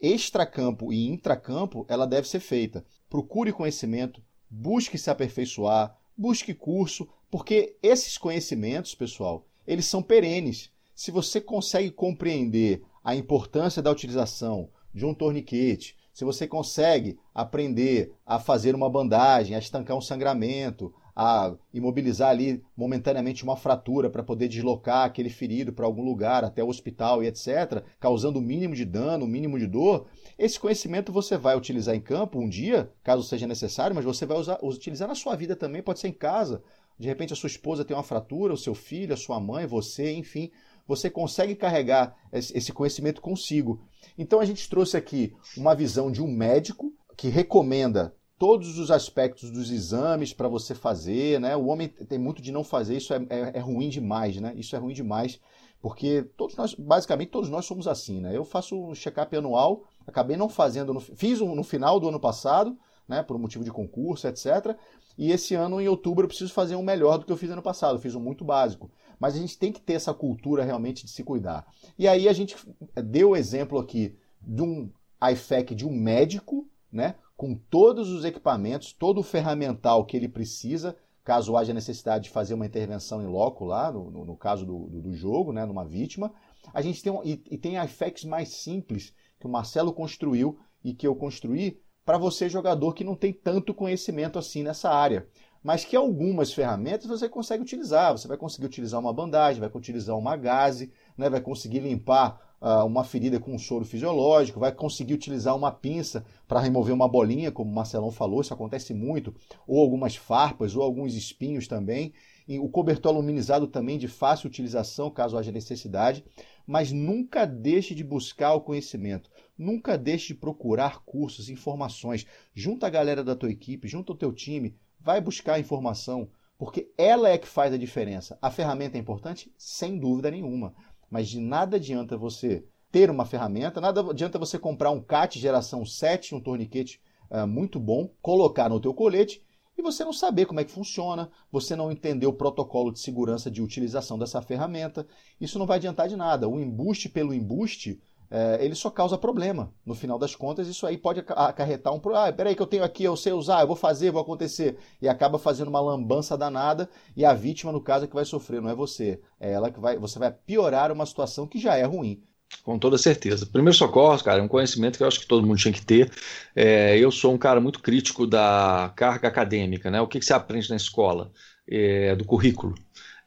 extracampo e intracampo, ela deve ser feita. Procure conhecimento, busque se aperfeiçoar, busque curso, porque esses conhecimentos, pessoal, eles são perenes. Se você consegue compreender a importância da utilização de um torniquete, se você consegue aprender a fazer uma bandagem, a estancar um sangramento, a imobilizar ali momentaneamente uma fratura para poder deslocar aquele ferido para algum lugar, até o hospital e etc., causando o mínimo de dano, o mínimo de dor, esse conhecimento você vai utilizar em campo um dia, caso seja necessário, mas você vai usar, utilizar na sua vida também, pode ser em casa. De repente a sua esposa tem uma fratura, o seu filho, a sua mãe, você, enfim, você consegue carregar esse conhecimento consigo. Então a gente trouxe aqui uma visão de um médico que recomenda todos os aspectos dos exames para você fazer, né? O homem tem muito de não fazer, isso é, é, é, ruim demais, né? Isso é ruim demais, porque todos nós, basicamente todos nós somos assim, né? Eu faço um check-up anual, acabei não fazendo, no, fiz um, no final do ano passado, né, por um motivo de concurso, etc. E esse ano, em outubro, eu preciso fazer um melhor do que eu fiz ano passado. Eu fiz um muito básico. Mas a gente tem que ter essa cultura realmente de se cuidar. E aí a gente deu o exemplo aqui de um IFEC de um médico, né, com todos os equipamentos, todo o ferramental que ele precisa, caso haja necessidade de fazer uma intervenção em loco lá, no, no, no caso do, do, do, jogo, né, numa vítima. A gente tem um, e, e tem IFECs mais simples que o Marcelo construiu e que eu construí para você, jogador que não tem tanto conhecimento assim nessa área. Mas que algumas ferramentas você consegue utilizar. Você vai conseguir utilizar uma bandagem, vai utilizar uma gaze, né, vai conseguir limpar uma ferida com um soro fisiológico, vai conseguir utilizar uma pinça para remover uma bolinha, como o Marcelão falou, isso acontece muito, ou algumas farpas, ou alguns espinhos também. E o cobertor aluminizado também de fácil utilização, caso haja necessidade. Mas nunca deixe de buscar o conhecimento. Nunca deixe de procurar cursos, informações. Junta a galera da tua equipe, junta o teu time, vai buscar informação, porque ela é que faz a diferença. A ferramenta é importante? Sem dúvida nenhuma. Mas de nada adianta você ter uma ferramenta, nada adianta você comprar um CAT geração 7, um torniquete uh, muito bom, colocar no teu colete e você não saber como é que funciona, você não entender o protocolo de segurança de utilização dessa ferramenta. Isso não vai adiantar de nada. O embuste pelo embuste é, ele só causa problema. No final das contas, isso aí pode acarretar um problema. Ah, peraí que eu tenho aqui, eu sei usar, eu vou fazer, vou acontecer. E acaba fazendo uma lambança danada e a vítima, no caso, é que vai sofrer, não é você. É ela que vai. Você vai piorar uma situação que já é ruim. Com toda certeza. Primeiro socorro, cara, é um conhecimento que eu acho que todo mundo tinha que ter. É, eu sou um cara muito crítico da carga acadêmica, né? O que, que você aprende na escola? É, do currículo.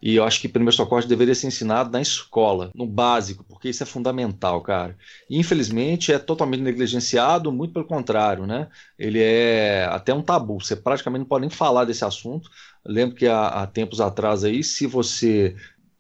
E eu acho que primeiro socorro deveria ser ensinado na escola, no básico, porque isso é fundamental, cara. E, infelizmente é totalmente negligenciado, muito pelo contrário, né? Ele é até um tabu. Você praticamente não pode nem falar desse assunto. Eu lembro que há, há tempos atrás aí, se você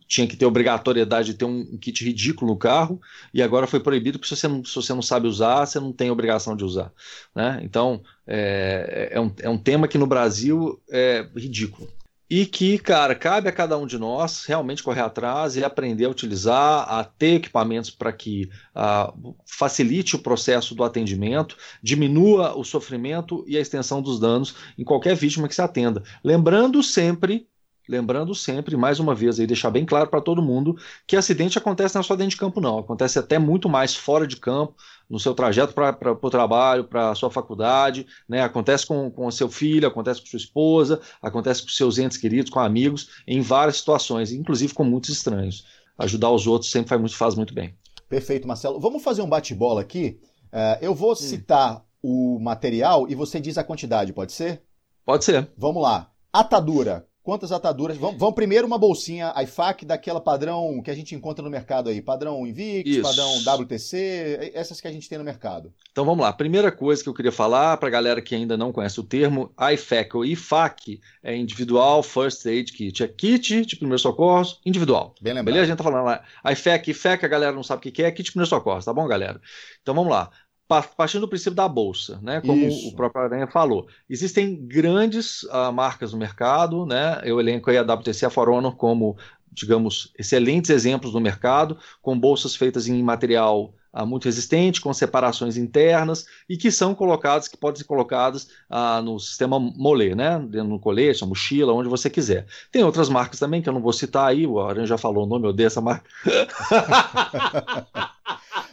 tinha que ter obrigatoriedade de ter um kit ridículo no carro e agora foi proibido porque se você não, se você não sabe usar, você não tem obrigação de usar. Né? Então, é, é, um, é um tema que no Brasil é ridículo. E que, cara, cabe a cada um de nós realmente correr atrás e aprender a utilizar, a ter equipamentos para que uh, facilite o processo do atendimento, diminua o sofrimento e a extensão dos danos em qualquer vítima que se atenda. Lembrando sempre Lembrando sempre, mais uma vez, aí deixar bem claro para todo mundo que acidente acontece não só dentro de campo, não. Acontece até muito mais fora de campo, no seu trajeto para o trabalho, para a sua faculdade, né? acontece com, com o seu filho, acontece com sua esposa, acontece com seus entes queridos, com amigos, em várias situações, inclusive com muitos estranhos. Ajudar os outros sempre faz muito, faz muito bem. Perfeito, Marcelo. Vamos fazer um bate-bola aqui. Uh, eu vou hum. citar o material e você diz a quantidade, pode ser? Pode ser. Vamos lá. Atadura, Quantas ataduras? Vamos, vamos, primeiro uma bolsinha IFAC daquela padrão que a gente encontra no mercado aí. Padrão Invictus, Isso. padrão WTC, essas que a gente tem no mercado. Então vamos lá. Primeira coisa que eu queria falar para a galera que ainda não conhece o termo, IFAC ou IFAC é individual First Aid Kit. É kit de primeiros socorros individual. Bem lembrado. Beleza? A gente tá falando lá. IFAC, IFAC, a galera não sabe o que é, kit de primeiros socorros, tá bom, galera? Então vamos lá partindo do princípio da bolsa, né? Como Isso. o próprio Aranha falou. Existem grandes uh, marcas no mercado, né? Eu elenco aí a WTC a For Honor como, digamos, excelentes exemplos no mercado, com bolsas feitas em material uh, muito resistente, com separações internas e que são colocadas, que podem ser colocadas uh, no sistema molê, né? Dentro do colete, na mochila, onde você quiser. Tem outras marcas também que eu não vou citar aí, o Aranha já falou o nome, eu odeio essa marca.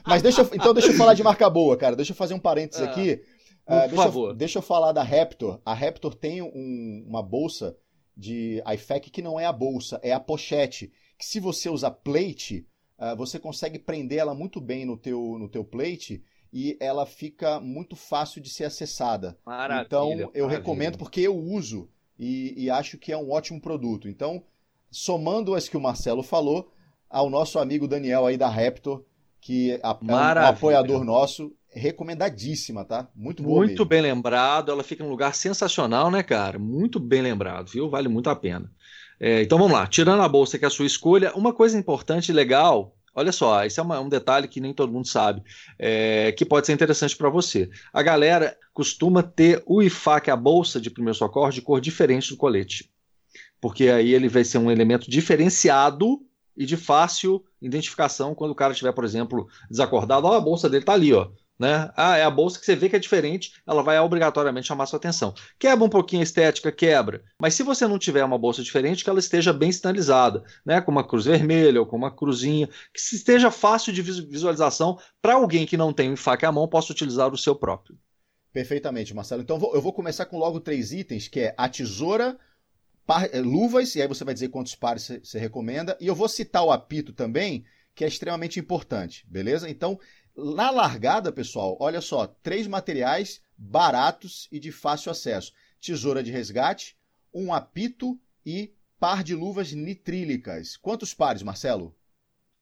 Mas deixa eu, então deixa eu falar de marca boa, cara. Deixa eu fazer um parênteses ah, aqui. Por uh, deixa favor. Eu, deixa eu falar da Raptor. A Raptor tem um, uma bolsa de IFAC que não é a bolsa, é a pochete. Que se você usar plate, uh, você consegue prender ela muito bem no teu, no teu plate e ela fica muito fácil de ser acessada. Maravilha, então eu maravilha. recomendo porque eu uso e, e acho que é um ótimo produto. Então, somando as que o Marcelo falou, ao nosso amigo Daniel aí da Raptor, que é um apoiador nosso, recomendadíssima, tá? Muito boa. Muito mesmo. bem lembrado, ela fica em um lugar sensacional, né, cara? Muito bem lembrado, viu? Vale muito a pena. É, então vamos lá, tirando a bolsa que é a sua escolha, uma coisa importante e legal. Olha só, esse é uma, um detalhe que nem todo mundo sabe, é, que pode ser interessante para você. A galera costuma ter o IFAC, a bolsa de primeiro socorro, de cor diferente do colete. Porque aí ele vai ser um elemento diferenciado e de fácil identificação quando o cara estiver, por exemplo, desacordado. Ó, a bolsa dele tá ali, ó. né? Ah, é a bolsa que você vê que é diferente, ela vai obrigatoriamente chamar sua atenção. Quebra um pouquinho a estética, quebra. Mas se você não tiver uma bolsa diferente, que ela esteja bem sinalizada, né? Com uma cruz vermelha ou com uma cruzinha, que esteja fácil de visualização para alguém que não tem um enfaque à mão, possa utilizar o seu próprio. Perfeitamente, Marcelo. Então eu vou começar com logo três itens, que é a tesoura, par, eh, luvas, e aí você vai dizer quantos pares você recomenda, e eu vou citar o apito também, que é extremamente importante, beleza? Então, na largada, pessoal, olha só, três materiais baratos e de fácil acesso: tesoura de resgate, um apito e par de luvas nitrílicas. Quantos pares, Marcelo?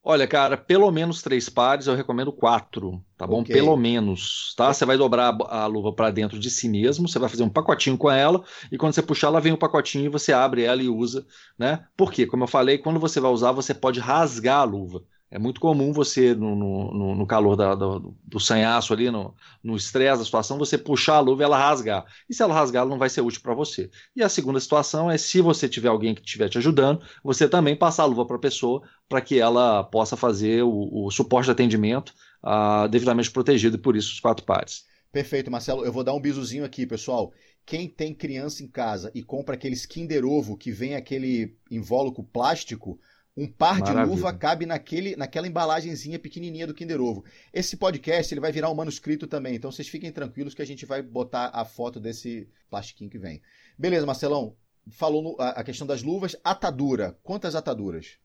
Olha, cara, pelo menos três pares, eu recomendo quatro, tá bom? Okay. Pelo menos, tá? Você vai dobrar a luva para dentro de si mesmo, você vai fazer um pacotinho com ela, e quando você puxar, ela vem o pacotinho e você abre ela e usa, né? Por quê? Como eu falei, quando você vai usar, você pode rasgar a luva. É muito comum você, no, no, no calor da, do, do sanhaço ali, no estresse da situação, você puxar a luva e ela rasgar. E se ela rasgar, ela não vai ser útil para você. E a segunda situação é se você tiver alguém que estiver te ajudando, você também passar a luva para a pessoa para que ela possa fazer o, o suporte de atendimento uh, devidamente protegido, por isso os quatro pares. Perfeito, Marcelo. Eu vou dar um bizuzinho aqui, pessoal. Quem tem criança em casa e compra aquele Kinder Ovo que vem aquele invólucro plástico, um par Maravilha. de luva cabe naquele, naquela embalagenzinha pequenininha do Kinder Ovo. Esse podcast ele vai virar um manuscrito também, então vocês fiquem tranquilos que a gente vai botar a foto desse plastiquinho que vem. Beleza, Marcelão. Falou no, a, a questão das luvas. Atadura. Quantas ataduras?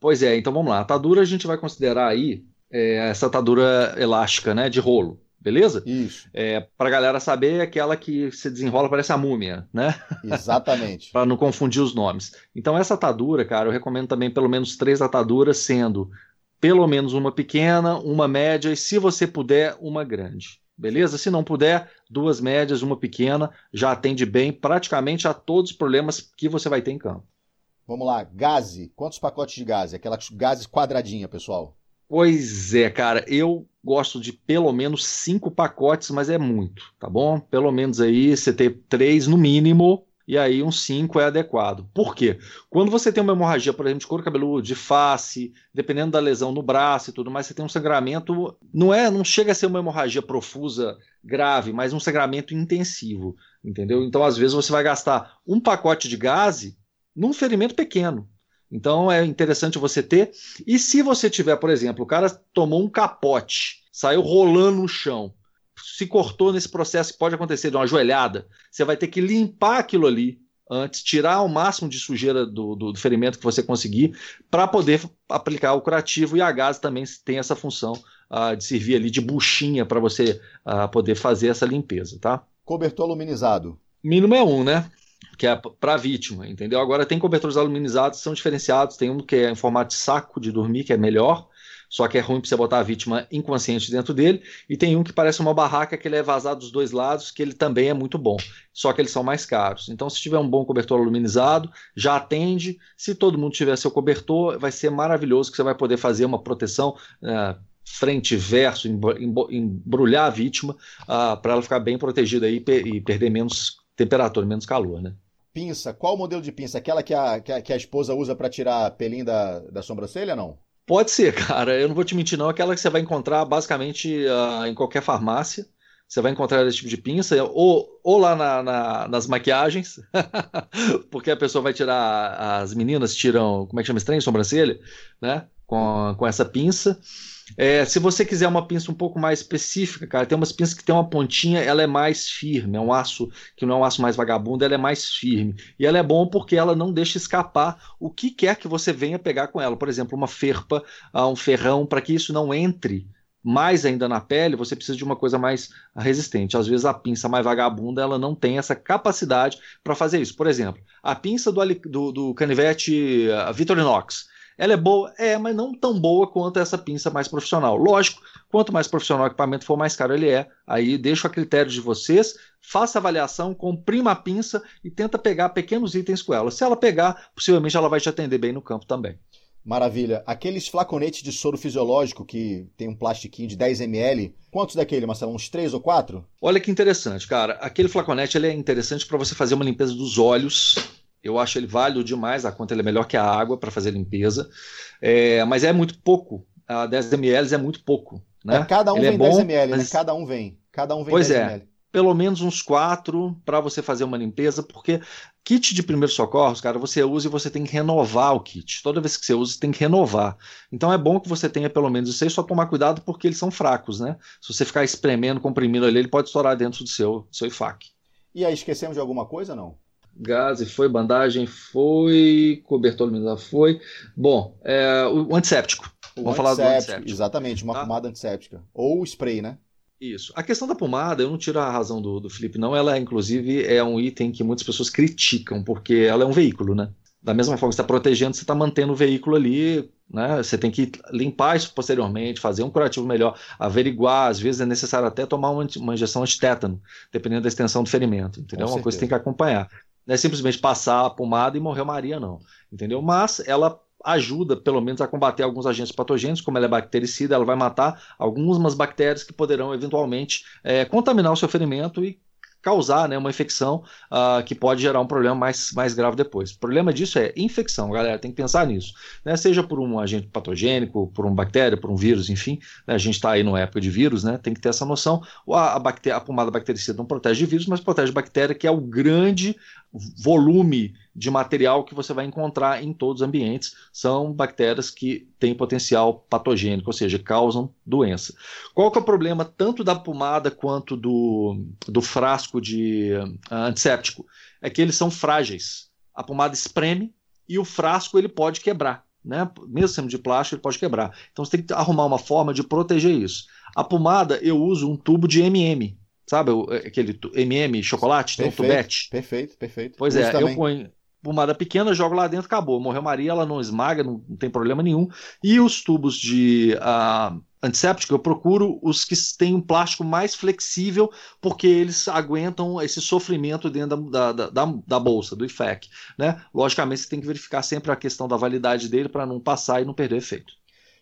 Pois é, então vamos lá. Atadura a gente vai considerar aí é, essa atadura elástica, né, de rolo beleza? Isso. É, para a galera saber, é aquela que se desenrola parece a múmia, né? Exatamente. para não confundir os nomes. Então, essa atadura, cara, eu recomendo também pelo menos três ataduras, sendo pelo menos uma pequena, uma média e, se você puder, uma grande. Beleza? Se não puder, duas médias, uma pequena, já atende bem praticamente a todos os problemas que você vai ter em campo. Vamos lá, gaze. Quantos pacotes de gaze? Aquela gaze quadradinha, pessoal. Pois é, cara, eu gosto de pelo menos cinco pacotes, mas é muito, tá bom? Pelo menos aí você ter três no mínimo, e aí um cinco é adequado. Por quê? Quando você tem uma hemorragia, por exemplo, de couro cabeludo, de face, dependendo da lesão no braço e tudo mais, você tem um sangramento, não é, não chega a ser uma hemorragia profusa grave, mas um sangramento intensivo, entendeu? Então, às vezes você vai gastar um pacote de gás num ferimento pequeno. Então é interessante você ter. E se você tiver, por exemplo, o cara tomou um capote, saiu rolando no chão, se cortou nesse processo que pode acontecer de uma joelhada, você vai ter que limpar aquilo ali antes, tirar o máximo de sujeira do, do, do ferimento que você conseguir, para poder aplicar o curativo. E a gás também tem essa função uh, de servir ali de buchinha para você uh, poder fazer essa limpeza, tá? Cobertor aluminizado. Mínimo é um, né? Que é para vítima, entendeu? Agora tem cobertores aluminizados, são diferenciados, tem um que é em formato de saco de dormir, que é melhor, só que é ruim para você botar a vítima inconsciente dentro dele, e tem um que parece uma barraca que ele é vazado dos dois lados, que ele também é muito bom, só que eles são mais caros. Então, se tiver um bom cobertor aluminizado, já atende. Se todo mundo tiver seu cobertor, vai ser maravilhoso que você vai poder fazer uma proteção uh, frente, verso, embrulhar a vítima uh, para ela ficar bem protegida aí e perder menos temperatura, menos calor, né? pinça, qual o modelo de pinça? Aquela que a, que a, que a esposa usa para tirar pelinho da, da sobrancelha, não? Pode ser, cara. Eu não vou te mentir, não. Aquela que você vai encontrar basicamente uh, em qualquer farmácia. Você vai encontrar esse tipo de pinça, ou, ou lá na, na, nas maquiagens, porque a pessoa vai tirar. As meninas tiram, como é que chama esse trem? Sobrancelha, né? Com, com essa pinça. É, se você quiser uma pinça um pouco mais específica, cara, tem umas pinças que tem uma pontinha, ela é mais firme, é um aço que não é um aço mais vagabundo, ela é mais firme. E ela é bom porque ela não deixa escapar o que quer que você venha pegar com ela. Por exemplo, uma ferpa, ah, um ferrão, para que isso não entre mais ainda na pele, você precisa de uma coisa mais resistente. Às vezes a pinça mais vagabunda ela não tem essa capacidade para fazer isso. Por exemplo, a pinça do, do, do canivete uh, Victorinox ela é boa? É, mas não tão boa quanto essa pinça mais profissional. Lógico, quanto mais profissional o equipamento for, mais caro ele é. Aí deixo a critério de vocês, faça avaliação, comprima a pinça e tenta pegar pequenos itens com ela. Se ela pegar, possivelmente ela vai te atender bem no campo também. Maravilha. Aqueles flaconetes de soro fisiológico que tem um plastiquinho de 10 ml, quantos daquele, Marcelo? Uns 3 ou 4? Olha que interessante, cara. Aquele flaconete ele é interessante para você fazer uma limpeza dos olhos eu acho ele válido demais, a conta ele é melhor que a água para fazer limpeza, é, mas é muito pouco. A 10 ml é muito pouco. Né? É, cada um ele é vem é bom, 10 ml, mas... né? Cada um vem. Cada um vem pois 10 é. ml pelo menos uns quatro para você fazer uma limpeza, porque kit de primeiros socorros, cara, você usa e você tem que renovar o kit. Toda vez que você usa, você tem que renovar. Então é bom que você tenha pelo menos isso aí, só tomar cuidado porque eles são fracos, né? Se você ficar espremendo, comprimindo ali, ele pode estourar dentro do seu, do seu IFAC. E aí, esquecemos de alguma coisa não? Gaze foi, bandagem foi, cobertor luminar foi. Bom, é, o antisséptico. O Vamos falar do antisséptico. Exatamente, uma tá? pomada antisséptica. Ou spray, né? Isso. A questão da pomada, eu não tiro a razão do, do Felipe, não. Ela, inclusive, é um item que muitas pessoas criticam, porque ela é um veículo, né? Da mesma forma que você está protegendo, você está mantendo o veículo ali, né? Você tem que limpar isso posteriormente, fazer um curativo melhor, averiguar. Às vezes é necessário até tomar uma, uma injeção antitétano, dependendo da extensão do ferimento, entendeu? Com uma certeza. coisa que tem que acompanhar. Não é simplesmente passar a pomada e morreu Maria, não. Entendeu? Mas ela ajuda, pelo menos, a combater alguns agentes patogênicos, como ela é bactericida, ela vai matar algumas bactérias que poderão eventualmente é, contaminar o seu ferimento e causar né, uma infecção uh, que pode gerar um problema mais, mais grave depois. O problema disso é infecção, galera, tem que pensar nisso. Né? Seja por um agente patogênico, por uma bactéria, por um vírus, enfim, né? a gente está aí numa época de vírus, né? tem que ter essa noção. A, a, bactéria, a pomada bactericida não protege de vírus, mas protege de bactéria, que é o grande volume de material que você vai encontrar em todos os ambientes são bactérias que têm potencial patogênico, ou seja, causam doença. Qual que é o problema tanto da pomada quanto do, do frasco de uh, antisséptico? É que eles são frágeis. A pomada espreme e o frasco ele pode quebrar. Né? Mesmo sendo de plástico, ele pode quebrar. Então você tem que arrumar uma forma de proteger isso. A pomada eu uso um tubo de MM, Sabe aquele MM chocolate, perfeito, tem um tubete? Perfeito, perfeito. Pois é, também. eu ponho pomada pequena, jogo lá dentro, acabou. Morreu Maria, ela não esmaga, não, não tem problema nenhum. E os tubos de uh, antisséptico, eu procuro os que têm um plástico mais flexível, porque eles aguentam esse sofrimento dentro da, da, da, da bolsa, do IFEC. Né? Logicamente, você tem que verificar sempre a questão da validade dele para não passar e não perder efeito.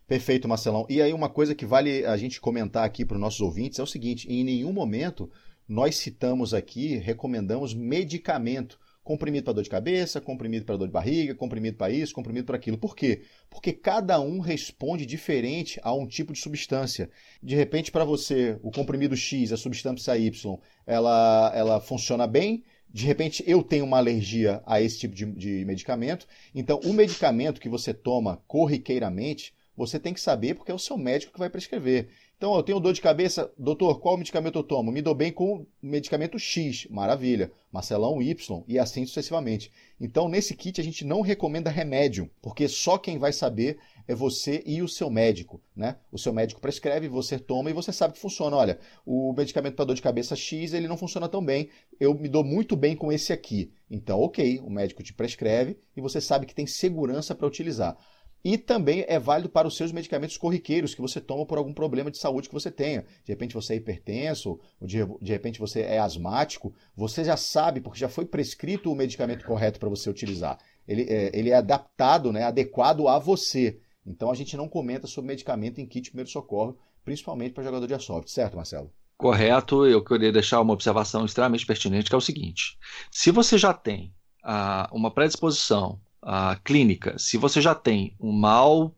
Perfeito, Marcelão. E aí, uma coisa que vale a gente comentar aqui para os nossos ouvintes é o seguinte: em nenhum momento nós citamos aqui, recomendamos medicamento. Comprimido para dor de cabeça, comprimido para dor de barriga, comprimido para isso, comprimido para aquilo. Por quê? Porque cada um responde diferente a um tipo de substância. De repente, para você, o comprimido X, a substância Y, ela, ela funciona bem, de repente eu tenho uma alergia a esse tipo de, de, medicamento. Então, o medicamento que você toma corriqueiramente, você tem que saber porque é o seu médico que vai prescrever. Então, eu tenho dor de cabeça, doutor, qual medicamento eu tomo? Me dou bem com o medicamento X, maravilha. Marcelão Y e assim sucessivamente. Então, nesse kit a gente não recomenda remédio, porque só quem vai saber é você e o seu médico, né? O seu médico prescreve, você toma e você sabe que funciona. Olha, o medicamento para dor de cabeça X, ele não funciona tão bem. Eu me dou muito bem com esse aqui. Então, OK, o médico te prescreve e você sabe que tem segurança para utilizar. E também é válido para os seus medicamentos corriqueiros que você toma por algum problema de saúde que você tenha. De repente você é hipertenso, de, de repente você é asmático, você já sabe, porque já foi prescrito o medicamento correto para você utilizar. Ele é, ele é adaptado, né, adequado a você. Então a gente não comenta sobre medicamento em kit de primeiro socorro, principalmente para jogador de assoft, certo, Marcelo? Correto, eu queria deixar uma observação extremamente pertinente, que é o seguinte: se você já tem ah, uma predisposição a clínica, se você já tem um mal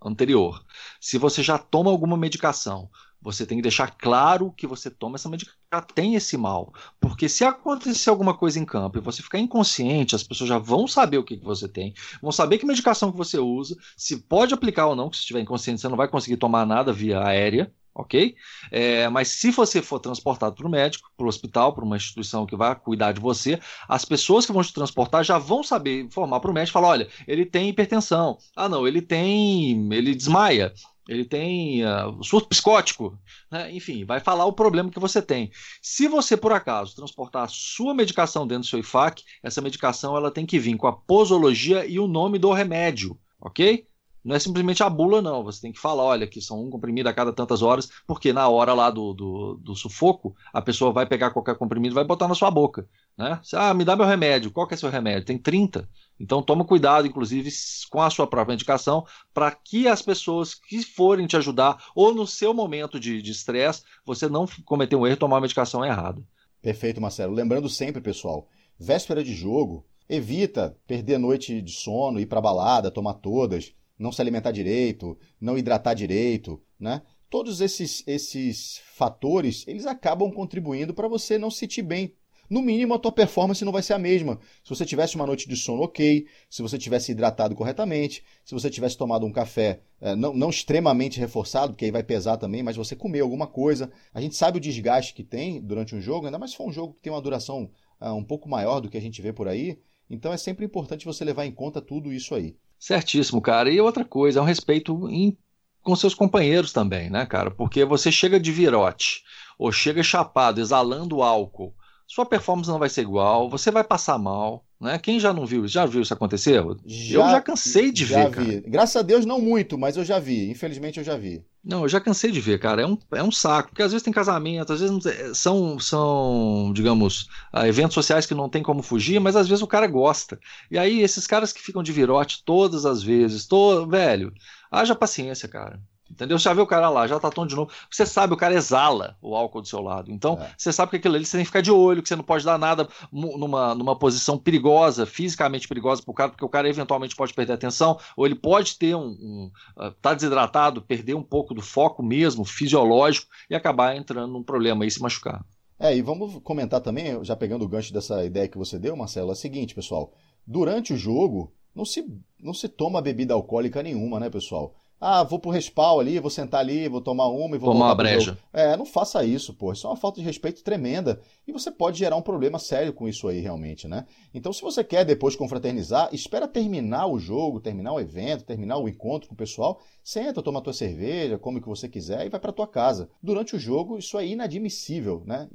anterior, se você já toma alguma medicação, você tem que deixar claro que você toma essa medicação, tem esse mal. Porque se acontecer alguma coisa em campo e você ficar inconsciente, as pessoas já vão saber o que, que você tem, vão saber que medicação que você usa, se pode aplicar ou não, que se estiver inconsciente você não vai conseguir tomar nada via aérea, ok? É, mas se você for transportado para o médico, para o hospital, para uma instituição que vai cuidar de você, as pessoas que vão te transportar já vão saber informar para o médico, falar, olha, ele tem hipertensão, ah não, ele tem, ele desmaia, ele tem uh, surto psicótico, né? enfim, vai falar o problema que você tem. Se você, por acaso, transportar a sua medicação dentro do seu IFAC, essa medicação ela tem que vir com a posologia e o nome do remédio, ok? Não é simplesmente a bula, não. Você tem que falar, olha, que são um comprimido a cada tantas horas, porque na hora lá do, do, do sufoco, a pessoa vai pegar qualquer comprimido e vai botar na sua boca. Né? Ah, me dá meu remédio. Qual que é seu remédio? Tem 30. Então toma cuidado, inclusive, com a sua própria indicação, para que as pessoas que forem te ajudar, ou no seu momento de estresse, você não cometer um erro e tomar a medicação errada. Perfeito, Marcelo. Lembrando sempre, pessoal, véspera de jogo, evita perder noite de sono, ir para balada, tomar todas não se alimentar direito, não hidratar direito, né? todos esses, esses fatores, eles acabam contribuindo para você não se sentir bem no mínimo a tua performance não vai ser a mesma. Se você tivesse uma noite de sono ok, se você tivesse hidratado corretamente, se você tivesse tomado um café é, não, não, extremamente reforçado, porque aí vai pesar também, mas você comeu alguma coisa. A gente sabe o desgaste que tem durante um jogo, ainda mais se for um jogo que tem uma duração uh, um pouco maior do que a gente vê por aí. Então é sempre importante você levar em conta tudo isso aí. Certíssimo, cara. E outra coisa, é um respeito em, com seus companheiros também, né, cara? Porque você chega de virote ou chega chapado, exalando álcool sua performance não vai ser igual, você vai passar mal. Né? Quem já não viu, já viu isso acontecer? Já, eu já cansei de já ver. Vi. Cara. Graças a Deus, não muito, mas eu já vi. Infelizmente, eu já vi. Não, eu já cansei de ver, cara. É um, é um saco, porque às vezes tem casamento, às vezes é, são, são digamos, ah, eventos sociais que não tem como fugir, mas às vezes o cara gosta. E aí, esses caras que ficam de virote todas as vezes, tô, velho, haja paciência, cara. Entendeu? Você já vê o cara lá, já tá tom de novo. Você sabe, o cara exala o álcool do seu lado. Então, é. você sabe que aquilo ali você tem que ficar de olho, que você não pode dar nada numa, numa posição perigosa, fisicamente perigosa pro cara, porque o cara eventualmente pode perder a atenção, ou ele pode ter um. um uh, tá desidratado, perder um pouco do foco mesmo, fisiológico, e acabar entrando num problema e se machucar. É, e vamos comentar também, já pegando o gancho dessa ideia que você deu, Marcelo, é o seguinte, pessoal. Durante o jogo, não se, não se toma bebida alcoólica nenhuma, né, pessoal? Ah, vou pro respawn ali, vou sentar ali, vou tomar uma e vou tomar uma breja. É, não faça isso, pô. Isso é uma falta de respeito tremenda. E você pode gerar um problema sério com isso aí, realmente, né? Então, se você quer depois confraternizar, espera terminar o jogo, terminar o evento, terminar o encontro com o pessoal. Senta, toma tua cerveja, come o que você quiser e vai para tua casa. Durante o jogo, isso é inadmissível, né?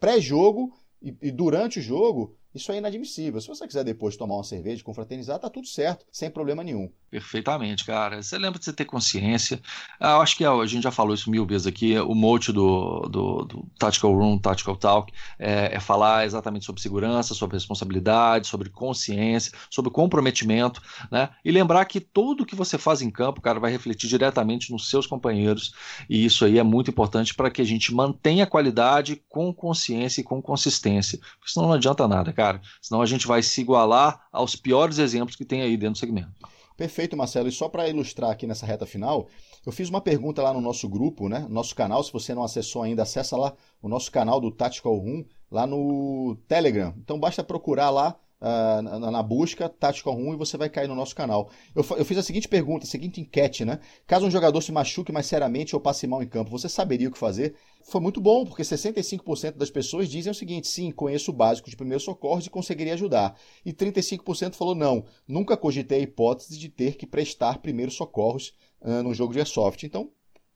Pré-jogo e, e durante o jogo, isso é inadmissível. Se você quiser depois tomar uma cerveja, confraternizar, tá tudo certo, sem problema nenhum. Perfeitamente, cara. Você lembra de você ter consciência. Ah, eu acho que a gente já falou isso mil vezes aqui. O mote do, do, do Tactical Room, Tactical Talk, é, é, falar exatamente sobre segurança, sobre responsabilidade, sobre consciência, sobre comprometimento, né? E lembrar que tudo que você faz em campo, cara, vai refletir diretamente nos seus companheiros. E isso aí é muito importante para que a gente mantenha a qualidade com consciência e com consistência. Porque senão não adianta nada, cara cara. Senão a gente vai se igualar aos piores exemplos que tem aí dentro do segmento. Perfeito, Marcelo. E só para ilustrar aqui nessa reta final, eu fiz uma pergunta lá no nosso grupo, né? Nosso canal. Se você não acessou ainda, acessa lá o nosso canal do Tactical Room, lá no Telegram. Então basta procurar lá uh, na, na, busca Tactical Room e você vai cair no nosso canal. Eu, eu, fiz a seguinte pergunta, a seguinte enquete, né? Caso um jogador se machuque mais seriamente ou passe mal em campo, você saberia o que fazer? Foi muito bom, porque 65% das pessoas dizem o seguinte: sim, conheço o básico de primeiros socorros e conseguiria ajudar. E 35% falou: não, nunca cogitei a hipótese de ter que prestar primeiros socorros uh, jogo de airsoft. Então,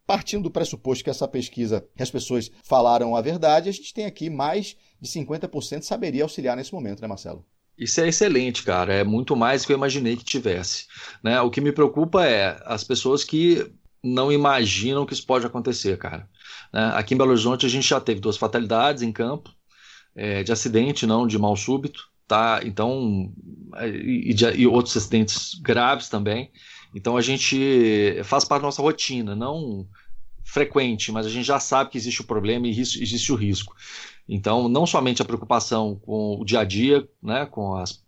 partindo do pressuposto que essa pesquisa, as pessoas falaram a verdade, a gente tem aqui mais de 50% saberia auxiliar nesse momento, né, Marcelo? Isso é excelente, cara. É muito mais do que eu imaginei que tivesse. Né? O que me preocupa é as pessoas que não imaginam que isso pode acontecer, cara. Né? Aqui em Belo Horizonte a gente já teve duas fatalidades em campo, é, de acidente, não de mal súbito, tá? Então, e, de, e outros acidentes graves também. Então a gente faz parte da nossa rotina, não frequente, mas a gente já sabe que existe o problema e existe o risco. Então, não somente a preocupação com o dia a dia, né, com as,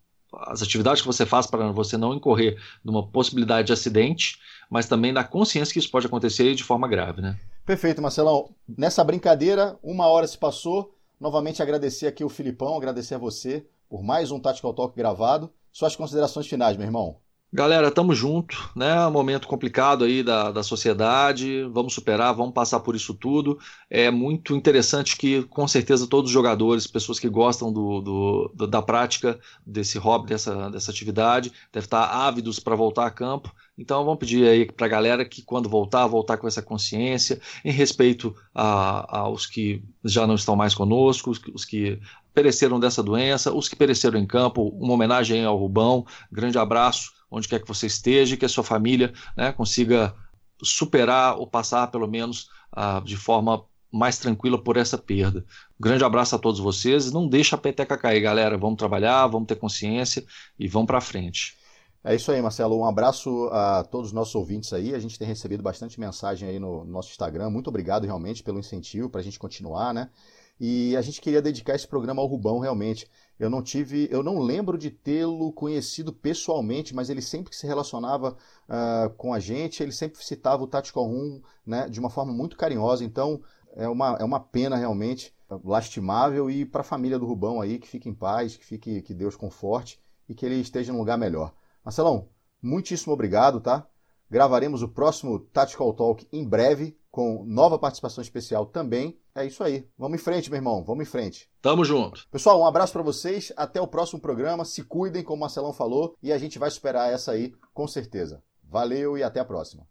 as atividades que você faz para você não incorrer numa possibilidade de acidente, mas também da consciência que isso pode acontecer de forma grave. Né? Perfeito, Marcelão. Nessa brincadeira, uma hora se passou. Novamente agradecer aqui o Filipão, agradecer a você por mais um Tactical Talk gravado. Suas considerações finais, meu irmão. Galera, tamo junto, né? Momento complicado aí da, da sociedade. Vamos superar, vamos passar por isso tudo. É muito interessante que, com certeza, todos os jogadores, pessoas que gostam do, do da prática desse hobby, dessa, dessa atividade, devem estar ávidos para voltar a campo. Então, vamos pedir aí para a galera que, quando voltar, voltar com essa consciência, em respeito a, aos que já não estão mais conosco, os, os que pereceram dessa doença, os que pereceram em campo. Uma homenagem ao Rubão. Grande abraço onde quer que você esteja, que a sua família né, consiga superar ou passar, pelo menos, uh, de forma mais tranquila por essa perda. Grande abraço a todos vocês. Não deixa a peteca cair, galera. Vamos trabalhar, vamos ter consciência e vamos para frente. É isso aí, Marcelo. Um abraço a todos os nossos ouvintes aí. A gente tem recebido bastante mensagem aí no nosso Instagram. Muito obrigado realmente pelo incentivo para a gente continuar, né? E a gente queria dedicar esse programa ao Rubão, realmente. Eu não tive, eu não lembro de tê-lo conhecido pessoalmente, mas ele sempre que se relacionava uh, com a gente, ele sempre citava o Tactical Room né, de uma forma muito carinhosa. Então é uma, é uma pena realmente, lastimável. E para a família do Rubão aí, que fique em paz, que fique que Deus conforte e que ele esteja num lugar melhor. Marcelão, muitíssimo obrigado, tá? Gravaremos o próximo Tactical Talk em breve com nova participação especial também. É isso aí. Vamos em frente, meu irmão. Vamos em frente. Tamo junto. Pessoal, um abraço para vocês. Até o próximo programa. Se cuidem, como o Marcelão falou, e a gente vai superar essa aí com certeza. Valeu e até a próxima.